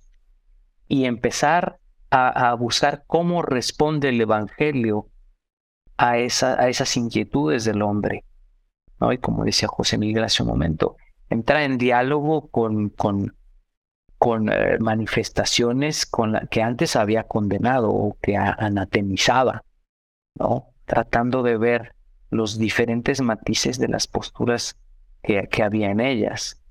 y empezar a, buscar cómo responde el Evangelio a, esa, a esas inquietudes del hombre. ¿no? Y como decía José Miguel hace un momento, entra en diálogo con, con, con eh, manifestaciones con la que antes había condenado o que anatemizaba, ¿no? Tratando de ver los diferentes matices de las posturas que, que había en ellas.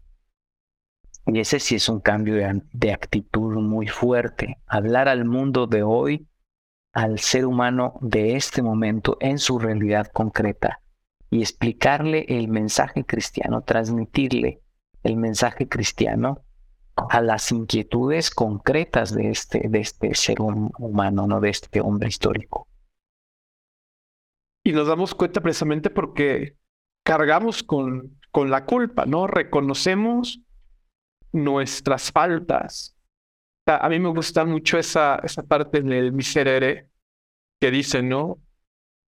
Y ese sí es un cambio de, de actitud muy fuerte. Hablar al mundo de hoy, al ser humano de este momento en su realidad concreta y explicarle el mensaje cristiano, transmitirle el mensaje cristiano a las inquietudes concretas de este, de este ser humano, no de este hombre histórico. Y nos damos cuenta precisamente porque cargamos con, con la culpa, ¿no? Reconocemos nuestras faltas. a mí me gusta mucho esa, esa parte del miserere que dice, ¿no?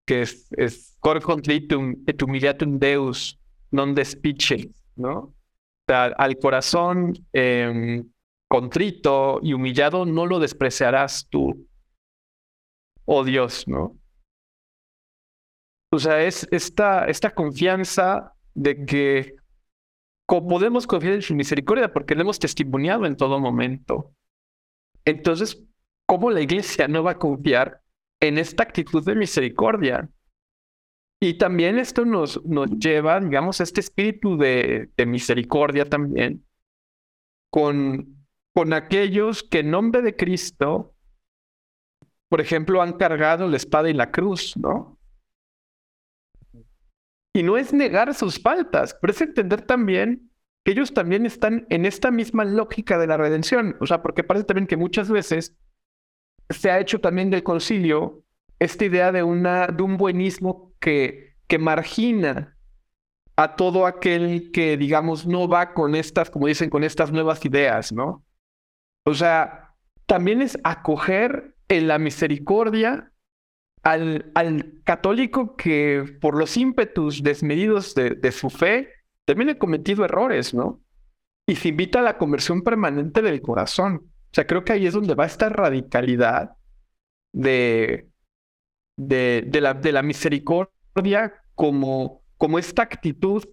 Que es, es cor et humiliatum deus non despice, ¿no? Al corazón em, contrito y humillado no lo despreciarás tú, oh Dios, ¿no? O sea, es esta, esta confianza de que podemos confiar en su misericordia porque le hemos testimoniado en todo momento. Entonces, ¿cómo la iglesia no va a confiar en esta actitud de misericordia? Y también esto nos, nos lleva, digamos, a este espíritu de, de misericordia también con, con aquellos que en nombre de Cristo, por ejemplo, han cargado la espada y la cruz, ¿no? Y no es negar sus faltas, pero es entender también que ellos también están en esta misma lógica de la redención. O sea, porque parece también que muchas veces se ha hecho también del concilio esta idea de, una, de un buenismo que, que margina a todo aquel que, digamos, no va con estas, como dicen, con estas nuevas ideas, ¿no? O sea, también es acoger en la misericordia al, al católico que por los ímpetus desmedidos de, de su fe también ha cometido errores, ¿no? Y se invita a la conversión permanente del corazón. O sea, creo que ahí es donde va esta radicalidad de, de, la, de la misericordia como, como esta actitud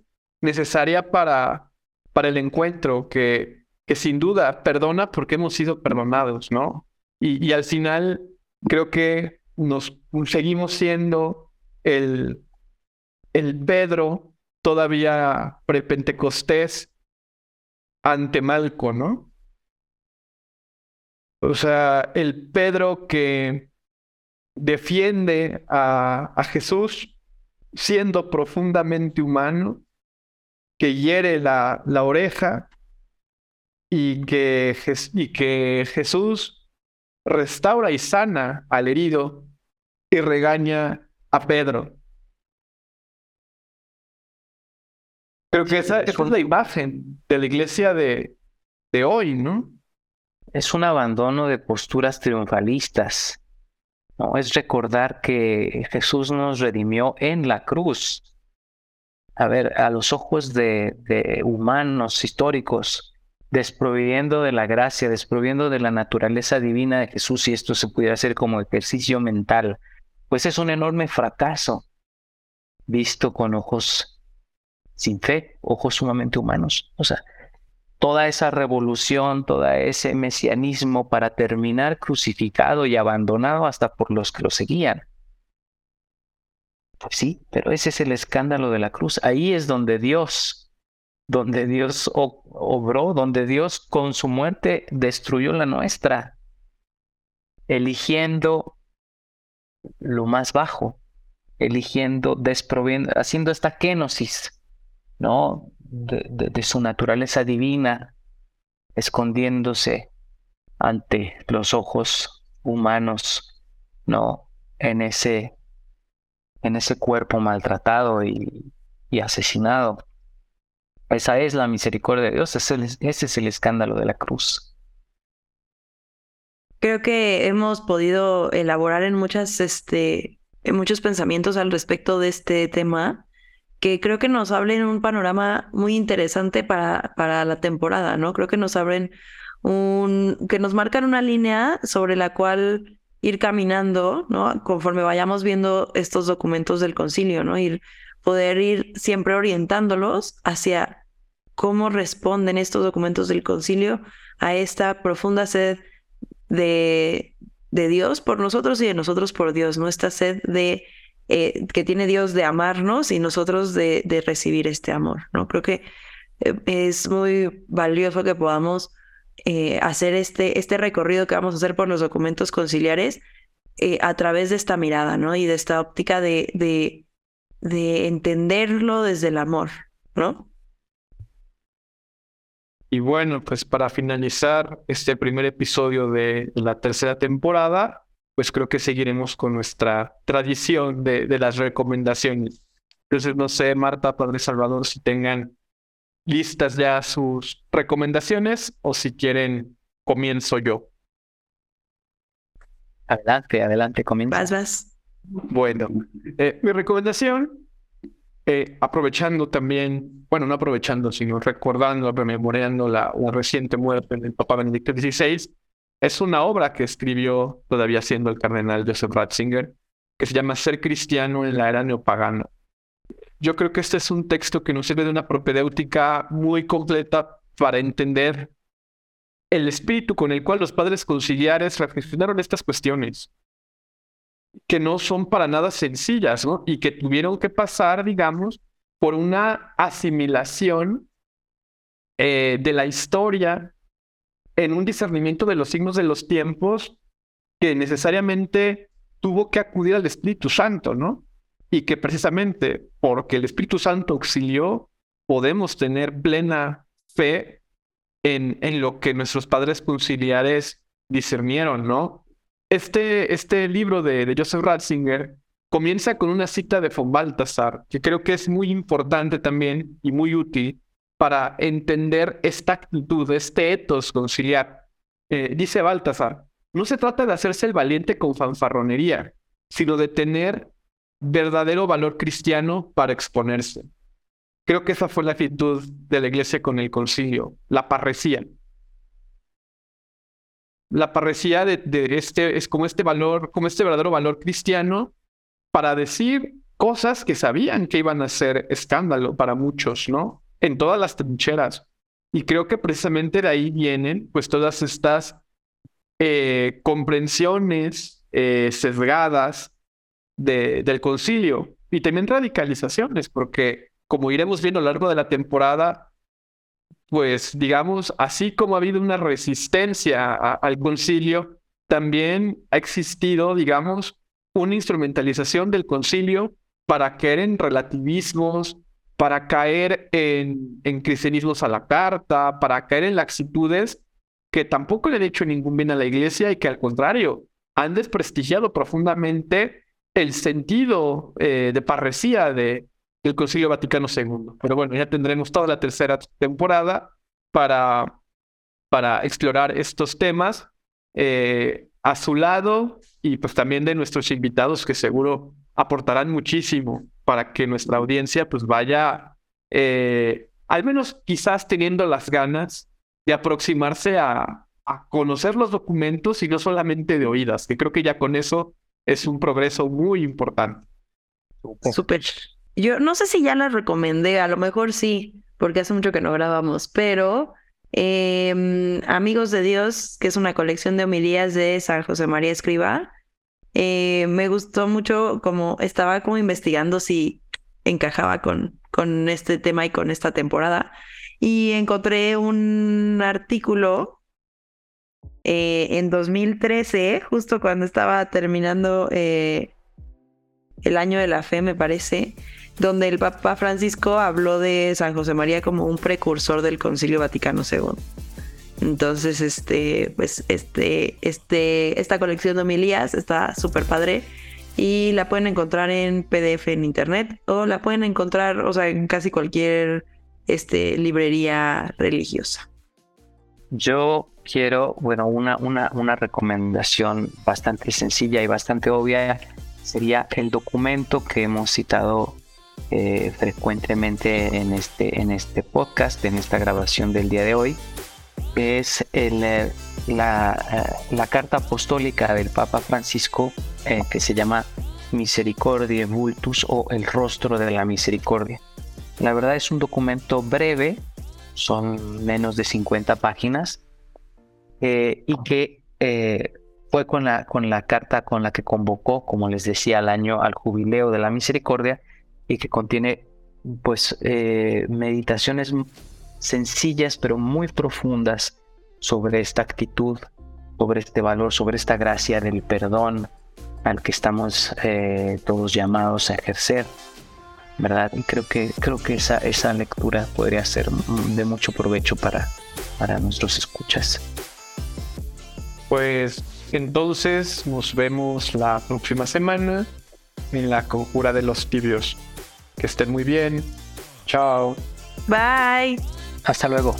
necesaria para, para el encuentro, que, que sin duda perdona porque hemos sido perdonados, ¿no? Y, y al final creo que nos seguimos siendo el, el Pedro todavía pre-Pentecostés ante Malco, ¿no? O sea, el Pedro que defiende a, a Jesús siendo profundamente humano, que hiere la, la oreja y que, y que Jesús restaura y sana al herido y regaña a Pedro. Creo que esa, es la imagen de la iglesia de, de hoy, ¿no? Es un abandono de posturas triunfalistas ¿no? Es recordar que Jesús nos redimió en la cruz. A ver, a los ojos de, humanos históricos, desproviendo de la gracia, desproviendo de la naturaleza divina de Jesús, y esto se pudiera hacer como ejercicio mental, pues es un enorme fracaso, visto con ojos sin fe, ojos sumamente humanos. O sea, toda esa revolución, todo ese mesianismo para terminar crucificado y abandonado hasta por los que lo seguían. Pues sí, pero ese es el escándalo de la cruz. Ahí es donde Dios, donde Dios obró, donde Dios con su muerte destruyó la nuestra, eligiendo lo más bajo, eligiendo, desproviendo, haciendo esta kenosis, ¿no? De su naturaleza divina, escondiéndose ante los ojos humanos, ¿no? En ese, en ese cuerpo maltratado y, asesinado. Esa es la misericordia de Dios, ese, ese es el escándalo de la cruz. Creo que hemos podido elaborar en muchas, este, en muchos pensamientos al respecto de este tema que creo que nos abren un panorama muy interesante para, para la temporada, ¿no? Creo que nos abren un, que nos marcan una línea sobre la cual ir caminando, ¿no? Conforme vayamos viendo estos documentos del concilio, ¿no? Ir, poder ir siempre orientándolos hacia cómo responden estos documentos del concilio a esta profunda sed de, de Dios por nosotros y de nosotros por Dios, ¿no? Esta sed de eh, que tiene Dios de amarnos y nosotros de, de recibir este amor, ¿no? Creo que eh, es muy valioso que podamos eh, hacer este, este recorrido que vamos a hacer por los documentos conciliares a través de esta mirada, ¿no? Y de esta óptica de, de, de entenderlo desde el amor, ¿no? Y bueno, pues para finalizar este primer episodio de la tercera temporada, pues creo que seguiremos con nuestra tradición de, de las recomendaciones. Entonces, no sé, Marta, Padre Salvador, si tengan listas ya sus recomendaciones o si quieren, comienzo yo. Adelante, adelante, comienza. Vas, vas. Bueno, eh, mi recomendación, eh, aprovechando también, bueno, no aprovechando, sino recordando, rememorando la, la reciente muerte del Papa Benedicto XVI, es una obra que escribió todavía siendo el cardenal Joseph Ratzinger, que se llama Ser cristiano en la era neopagana. Yo creo que este es un texto que nos sirve de una propedéutica muy completa para entender el espíritu con el cual los padres conciliares reflexionaron estas cuestiones, que no son para nada sencillas, ¿no? Y que tuvieron que pasar, digamos, por una asimilación eh, de la historia en un discernimiento de los signos de los tiempos que necesariamente tuvo que acudir al Espíritu Santo, ¿no? Y que precisamente porque el Espíritu Santo auxilió, podemos tener plena fe en, en lo que nuestros padres conciliares discernieron, ¿no? Este, este libro de, de Joseph Ratzinger comienza con una cita de von Balthasar, que creo que es muy importante también y muy útil para entender esta actitud, este etos conciliar. Eh, dice Baltasar, no se trata de hacerse el valiente con fanfarronería, sino de tener verdadero valor cristiano para exponerse. Creo que esa fue la actitud de la iglesia con el concilio, la parresía. La parresía de, de, este es como este valor, como este verdadero valor cristiano para decir cosas que sabían que iban a ser escándalo para muchos, ¿no? En todas las trincheras. Y creo que precisamente de ahí vienen pues todas estas eh, comprensiones eh, sesgadas del concilio y también radicalizaciones, porque como iremos viendo a lo largo de la temporada, pues digamos, así como ha habido una resistencia al concilio, también ha existido, digamos, una instrumentalización del concilio para caer en relativismos, para caer en, en cristianismos a la carta, para caer en laxitudes que tampoco le han hecho ningún bien a la iglesia y que al contrario han desprestigiado profundamente el sentido eh, de parresía de, del Concilio Vaticano II. Pero bueno, ya tendremos toda la tercera temporada para, para explorar estos temas eh, a su lado y pues también de nuestros invitados que seguro aportarán muchísimo para que nuestra audiencia pues vaya, eh, al menos quizás teniendo las ganas de aproximarse a, a conocer los documentos y no solamente de oídas, que creo que ya con eso es un progreso muy importante. Súper. Yo no sé si ya la recomendé, a lo mejor sí, porque hace mucho que no grabamos, pero em, Amigos de Dios, que es una colección de homilías de San José María Escriba, eh, me gustó mucho como estaba como investigando si encajaba con, con este tema y con esta temporada. Y encontré un artículo eh, en 2013, justo cuando estaba terminando eh, el año de la fe, me parece, donde el Papa Francisco habló de San José María como un precursor del Concilio Vaticano II. Entonces, este, pues, este, este, esta colección de homilías está súper padre y la pueden encontrar en PDF en internet o la pueden encontrar, o sea, en casi cualquier este, librería religiosa. Yo quiero, bueno, una, una, una recomendación bastante sencilla y bastante obvia sería el documento que hemos citado eh, frecuentemente en este, en este podcast, en esta grabación del día de hoy, es el, eh, la, eh, la, carta apostólica del Papa Francisco que se llama Misericordia Vultus o el rostro de la misericordia. La verdad es un documento breve, son menos de 50 páginas, y que fue con la, con la carta con la que convocó, como les decía, al año al jubileo de la misericordia y que contiene pues eh, meditaciones sencillas pero muy profundas sobre esta actitud, sobre este valor, sobre esta gracia del perdón al que estamos eh, todos llamados a ejercer, ¿verdad? Y creo que, creo que esa, esa lectura podría ser de mucho provecho para, para nuestros escuchas. Pues entonces nos vemos la próxima semana en la conjura de los tibios. Que estén muy bien. Chao. Bye. Hasta luego.